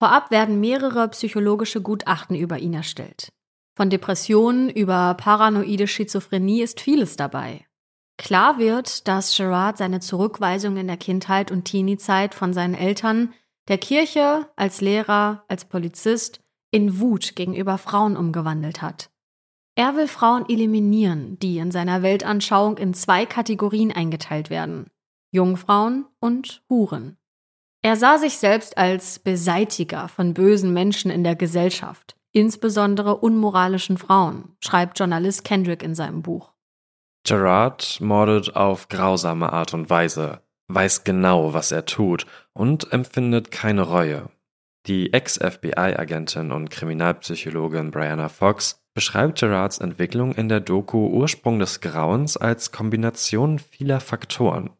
Vorab werden mehrere psychologische Gutachten über ihn erstellt. Von Depressionen über paranoide Schizophrenie ist vieles dabei. Klar wird, dass Gerard seine Zurückweisung in der Kindheit und Teenie-Zeit von seinen Eltern, der Kirche, als Lehrer, als Polizist in Wut gegenüber Frauen umgewandelt hat. Er will Frauen eliminieren, die in seiner Weltanschauung in zwei Kategorien eingeteilt werden: Jungfrauen und Huren. Er sah sich selbst als Beseitiger von bösen Menschen in der Gesellschaft, insbesondere unmoralischen Frauen, schreibt Journalist Kendrick in seinem Buch. Gerard mordet auf grausame Art und Weise, weiß genau, was er tut und empfindet keine Reue. Die Ex-FBI-Agentin und Kriminalpsychologin Brianna Fox beschreibt Gerards Entwicklung in der Doku Ursprung des Grauens als Kombination vieler Faktoren.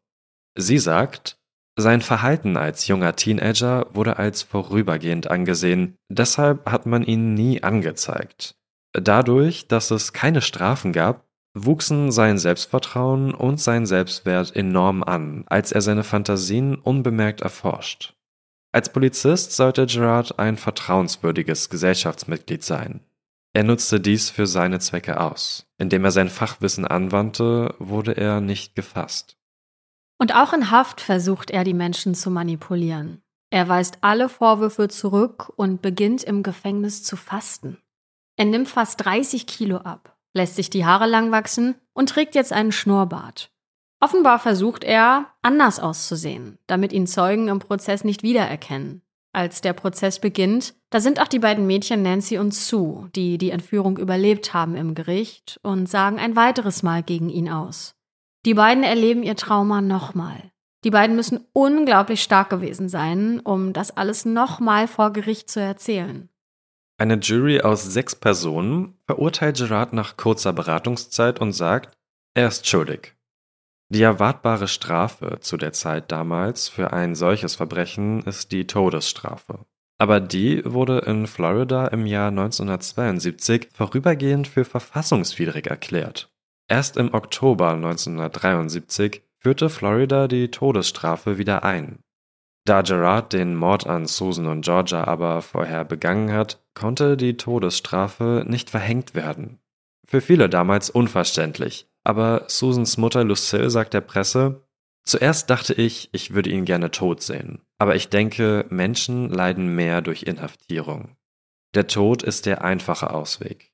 Sie sagt, sein Verhalten als junger Teenager wurde als vorübergehend angesehen, deshalb hat man ihn nie angezeigt. Dadurch, dass es keine Strafen gab, wuchsen sein Selbstvertrauen und sein Selbstwert enorm an, als er seine Fantasien unbemerkt erforscht. Als Polizist sollte Gerard ein vertrauenswürdiges Gesellschaftsmitglied sein. Er nutzte dies für seine Zwecke aus. Indem er sein Fachwissen anwandte, wurde er nicht gefasst. Und auch in Haft versucht er, die Menschen zu manipulieren. Er weist alle Vorwürfe zurück und beginnt im Gefängnis zu fasten. Er nimmt fast 30 Kilo ab, lässt sich die Haare lang wachsen und trägt jetzt einen Schnurrbart. Offenbar versucht er, anders auszusehen, damit ihn Zeugen im Prozess nicht wiedererkennen. Als der Prozess beginnt, da sind auch die beiden Mädchen Nancy und Sue, die die Entführung überlebt haben im Gericht und sagen ein weiteres Mal gegen ihn aus. Die beiden erleben ihr Trauma nochmal. Die beiden müssen unglaublich stark gewesen sein, um das alles nochmal vor Gericht zu erzählen. Eine Jury aus sechs Personen verurteilt Gerard nach kurzer Beratungszeit und sagt, er ist schuldig. Die erwartbare Strafe zu der Zeit damals für ein solches Verbrechen ist die Todesstrafe. Aber die wurde in Florida im Jahr 1972 vorübergehend für verfassungswidrig erklärt. Erst im Oktober 1973 führte Florida die Todesstrafe wieder ein. Da Gerard den Mord an Susan und Georgia aber vorher begangen hat, konnte die Todesstrafe nicht verhängt werden. Für viele damals unverständlich, aber Susans Mutter Lucille sagt der Presse, Zuerst dachte ich, ich würde ihn gerne tot sehen, aber ich denke, Menschen leiden mehr durch Inhaftierung. Der Tod ist der einfache Ausweg.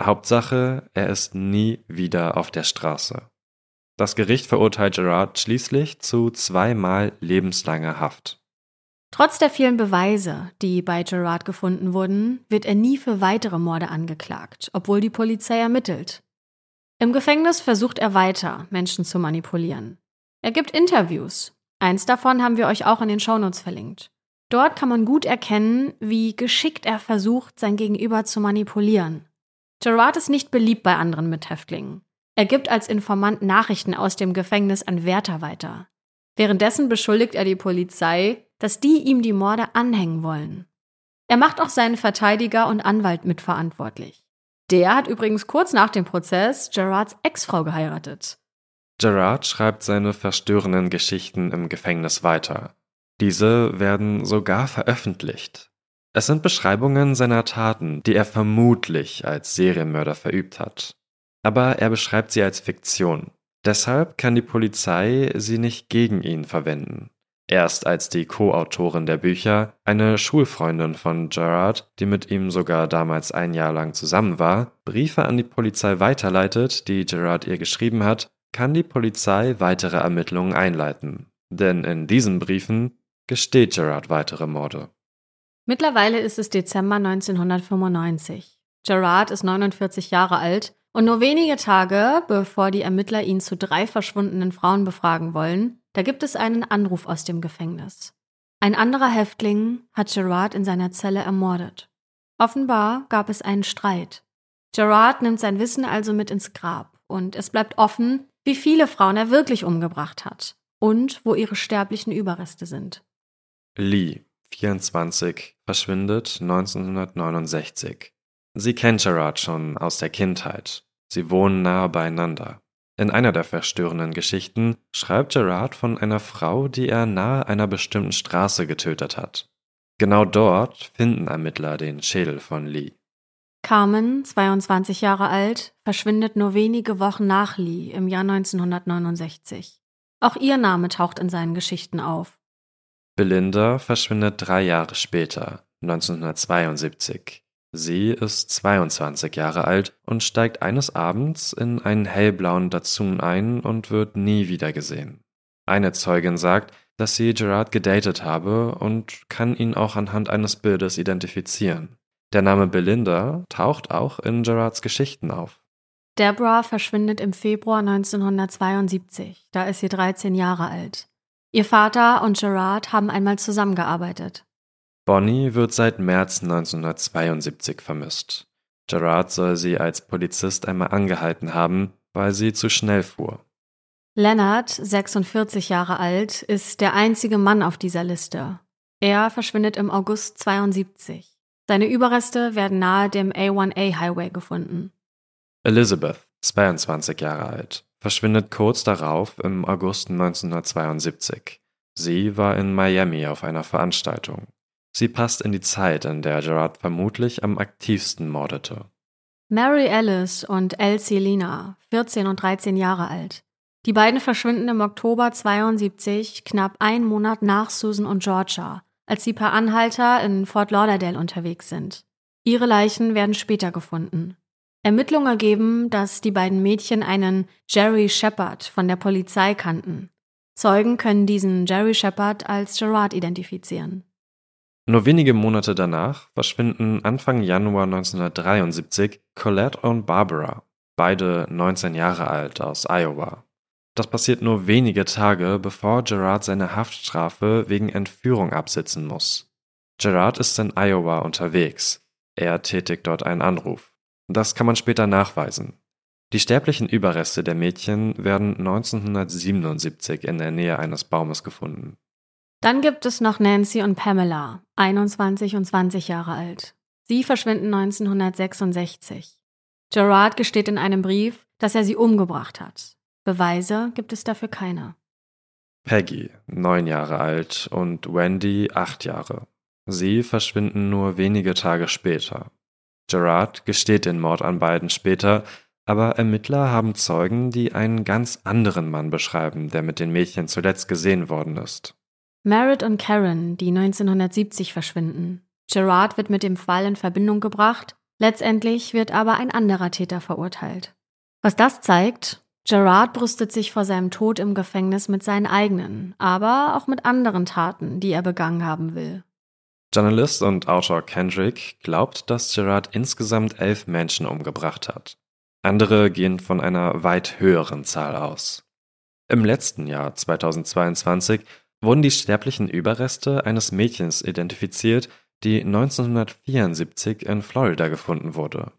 Hauptsache, er ist nie wieder auf der Straße. Das Gericht verurteilt Gerard schließlich zu zweimal lebenslanger Haft. Trotz der vielen Beweise, die bei Gerard gefunden wurden, wird er nie für weitere Morde angeklagt, obwohl die Polizei ermittelt. Im Gefängnis versucht er weiter, Menschen zu manipulieren. Er gibt Interviews. Eins davon haben wir euch auch in den Shownotes verlinkt. Dort kann man gut erkennen, wie geschickt er versucht, sein Gegenüber zu manipulieren. Gerard ist nicht beliebt bei anderen Mithäftlingen. Er gibt als Informant Nachrichten aus dem Gefängnis an Wärter weiter. Währenddessen beschuldigt er die Polizei, dass die ihm die Morde anhängen wollen. Er macht auch seinen Verteidiger und Anwalt mitverantwortlich. Der hat übrigens kurz nach dem Prozess Gerards Ex-Frau geheiratet. Gerard schreibt seine verstörenden Geschichten im Gefängnis weiter. Diese werden sogar veröffentlicht. Es sind Beschreibungen seiner Taten, die er vermutlich als Serienmörder verübt hat. Aber er beschreibt sie als Fiktion. Deshalb kann die Polizei sie nicht gegen ihn verwenden. Erst als die Co-Autorin der Bücher, eine Schulfreundin von Gerard, die mit ihm sogar damals ein Jahr lang zusammen war, Briefe an die Polizei weiterleitet, die Gerard ihr geschrieben hat, kann die Polizei weitere Ermittlungen einleiten. Denn in diesen Briefen gesteht Gerard weitere Morde. Mittlerweile ist es Dezember 1995. Gerard ist 49 Jahre alt und nur wenige Tage, bevor die Ermittler ihn zu drei verschwundenen Frauen befragen wollen, da gibt es einen Anruf aus dem Gefängnis. Ein anderer Häftling hat Gerard in seiner Zelle ermordet. Offenbar gab es einen Streit. Gerard nimmt sein Wissen also mit ins Grab und es bleibt offen, wie viele Frauen er wirklich umgebracht hat und wo ihre sterblichen Überreste sind. Lee, 24, verschwindet 1969. Sie kennt Gerard schon aus der Kindheit. Sie wohnen nahe beieinander. In einer der verstörenden Geschichten schreibt Gerard von einer Frau, die er nahe einer bestimmten Straße getötet hat. Genau dort finden Ermittler den Schädel von Lee. Carmen, 22 Jahre alt, verschwindet nur wenige Wochen nach Lee im Jahr 1969. Auch ihr Name taucht in seinen Geschichten auf. Belinda verschwindet drei Jahre später, 1972. Sie ist 22 Jahre alt und steigt eines Abends in einen hellblauen Datsun ein und wird nie wieder gesehen. Eine Zeugin sagt, dass sie Gerard gedatet habe und kann ihn auch anhand eines Bildes identifizieren. Der Name Belinda taucht auch in Gerards Geschichten auf. Deborah verschwindet im Februar 1972, da ist sie 13 Jahre alt. Ihr Vater und Gerard haben einmal zusammengearbeitet. Bonnie wird seit März 1972 vermisst. Gerard soll sie als Polizist einmal angehalten haben, weil sie zu schnell fuhr. Leonard, 46 Jahre alt, ist der einzige Mann auf dieser Liste. Er verschwindet im August 72. Seine Überreste werden nahe dem A1A Highway gefunden. Elizabeth, 22 Jahre alt, verschwindet kurz darauf im August 1972. Sie war in Miami auf einer Veranstaltung. Sie passt in die Zeit, in der Gerard vermutlich am aktivsten mordete. Mary Alice und Elsie Lina, 14 und 13 Jahre alt. Die beiden verschwinden im Oktober 72, knapp einen Monat nach Susan und Georgia, als sie per Anhalter in Fort Lauderdale unterwegs sind. Ihre Leichen werden später gefunden. Ermittlungen ergeben, dass die beiden Mädchen einen Jerry Shepard von der Polizei kannten. Zeugen können diesen Jerry Shepard als Gerard identifizieren. Nur wenige Monate danach verschwinden Anfang Januar 1973 Colette und Barbara, beide 19 Jahre alt aus Iowa. Das passiert nur wenige Tage, bevor Gerard seine Haftstrafe wegen Entführung absitzen muss. Gerard ist in Iowa unterwegs. Er tätigt dort einen Anruf. Das kann man später nachweisen. Die sterblichen Überreste der Mädchen werden 1977 in der Nähe eines Baumes gefunden. Dann gibt es noch Nancy und Pamela, 21 und 20 Jahre alt. Sie verschwinden 1966. Gerard gesteht in einem Brief, dass er sie umgebracht hat. Beweise gibt es dafür keine. Peggy, neun Jahre alt, und Wendy, acht Jahre. Sie verschwinden nur wenige Tage später. Gerard gesteht den Mord an beiden später, aber Ermittler haben Zeugen, die einen ganz anderen Mann beschreiben, der mit den Mädchen zuletzt gesehen worden ist. Merritt und Karen, die 1970 verschwinden. Gerard wird mit dem Fall in Verbindung gebracht, letztendlich wird aber ein anderer Täter verurteilt. Was das zeigt, Gerard brüstet sich vor seinem Tod im Gefängnis mit seinen eigenen, aber auch mit anderen Taten, die er begangen haben will. Journalist und Autor Kendrick glaubt, dass Gerard insgesamt elf Menschen umgebracht hat. Andere gehen von einer weit höheren Zahl aus. Im letzten Jahr 2022 wurden die sterblichen Überreste eines Mädchens identifiziert, die 1974 in Florida gefunden wurde.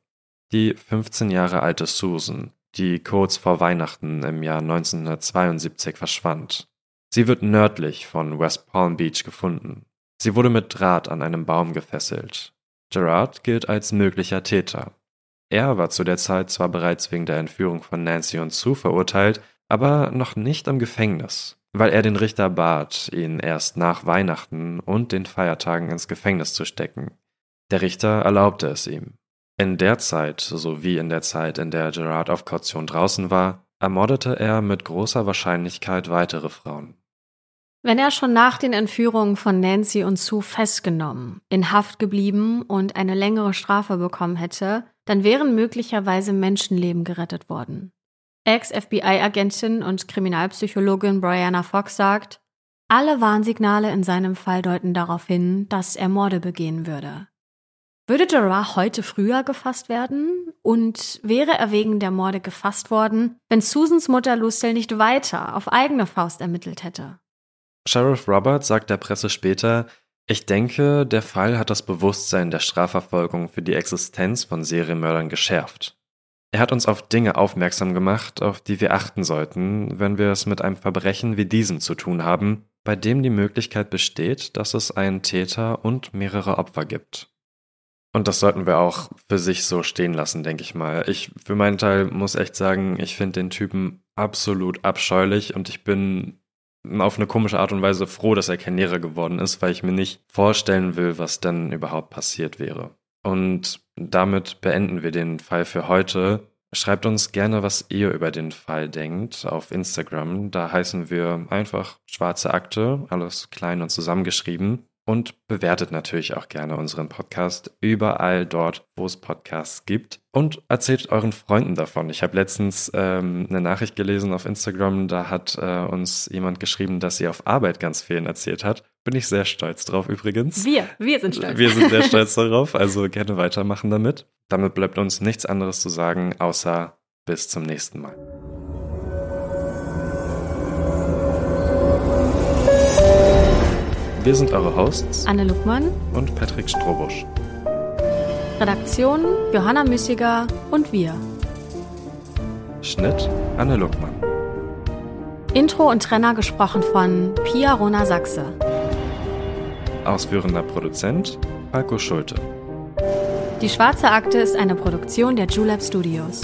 Die 15 Jahre alte Susan, die kurz vor Weihnachten im Jahr 1972 verschwand. Sie wird nördlich von West Palm Beach gefunden. Sie wurde mit Draht an einem Baum gefesselt. Gerard gilt als möglicher Täter. Er war zu der Zeit zwar bereits wegen der Entführung von Nancy und Sue verurteilt, aber noch nicht im Gefängnis, weil er den Richter bat, ihn erst nach Weihnachten und den Feiertagen ins Gefängnis zu stecken. Der Richter erlaubte es ihm. In der Zeit, sowie in der Zeit, in der Gerard auf Kaution draußen war, ermordete er mit großer Wahrscheinlichkeit weitere Frauen. Wenn er schon nach den Entführungen von Nancy und Sue festgenommen, in Haft geblieben und eine längere Strafe bekommen hätte, dann wären möglicherweise Menschenleben gerettet worden. Ex-FBI-Agentin und Kriminalpsychologin Brianna Fox sagt, alle Warnsignale in seinem Fall deuten darauf hin, dass er Morde begehen würde. Würde Gerard heute früher gefasst werden? Und wäre er wegen der Morde gefasst worden, wenn Susans Mutter Lucille nicht weiter auf eigene Faust ermittelt hätte? Sheriff Roberts sagt der Presse später, ich denke, der Fall hat das Bewusstsein der Strafverfolgung für die Existenz von Serienmördern geschärft. Er hat uns auf Dinge aufmerksam gemacht, auf die wir achten sollten, wenn wir es mit einem Verbrechen wie diesem zu tun haben, bei dem die Möglichkeit besteht, dass es einen Täter und mehrere Opfer gibt. Und das sollten wir auch für sich so stehen lassen, denke ich mal. Ich für meinen Teil muss echt sagen, ich finde den Typen absolut abscheulich und ich bin auf eine komische Art und Weise froh, dass er kein Lehrer geworden ist, weil ich mir nicht vorstellen will, was dann überhaupt passiert wäre. Und damit beenden wir den Fall für heute. Schreibt uns gerne, was ihr über den Fall denkt auf Instagram. Da heißen wir einfach schwarze Akte, alles klein und zusammengeschrieben und bewertet natürlich auch gerne unseren Podcast überall dort, wo es Podcasts gibt. Und erzählt euren Freunden davon. Ich habe letztens ähm, eine Nachricht gelesen auf Instagram, da hat äh, uns jemand geschrieben, dass sie auf Arbeit ganz vielen erzählt hat. Bin ich sehr stolz drauf übrigens. Wir, wir sind stolz. Wir sind sehr stolz darauf, also gerne weitermachen damit. Damit bleibt uns nichts anderes zu sagen, außer bis zum nächsten Mal. Wir sind eure Hosts Anne Luckmann und Patrick Strobusch. Redaktion Johanna Müssiger und wir. Schnitt Anne Luckmann. Intro und Trenner gesprochen von Pia Rona Sachse. Ausführender Produzent Falco Schulte. Die Schwarze Akte ist eine Produktion der Julep Studios.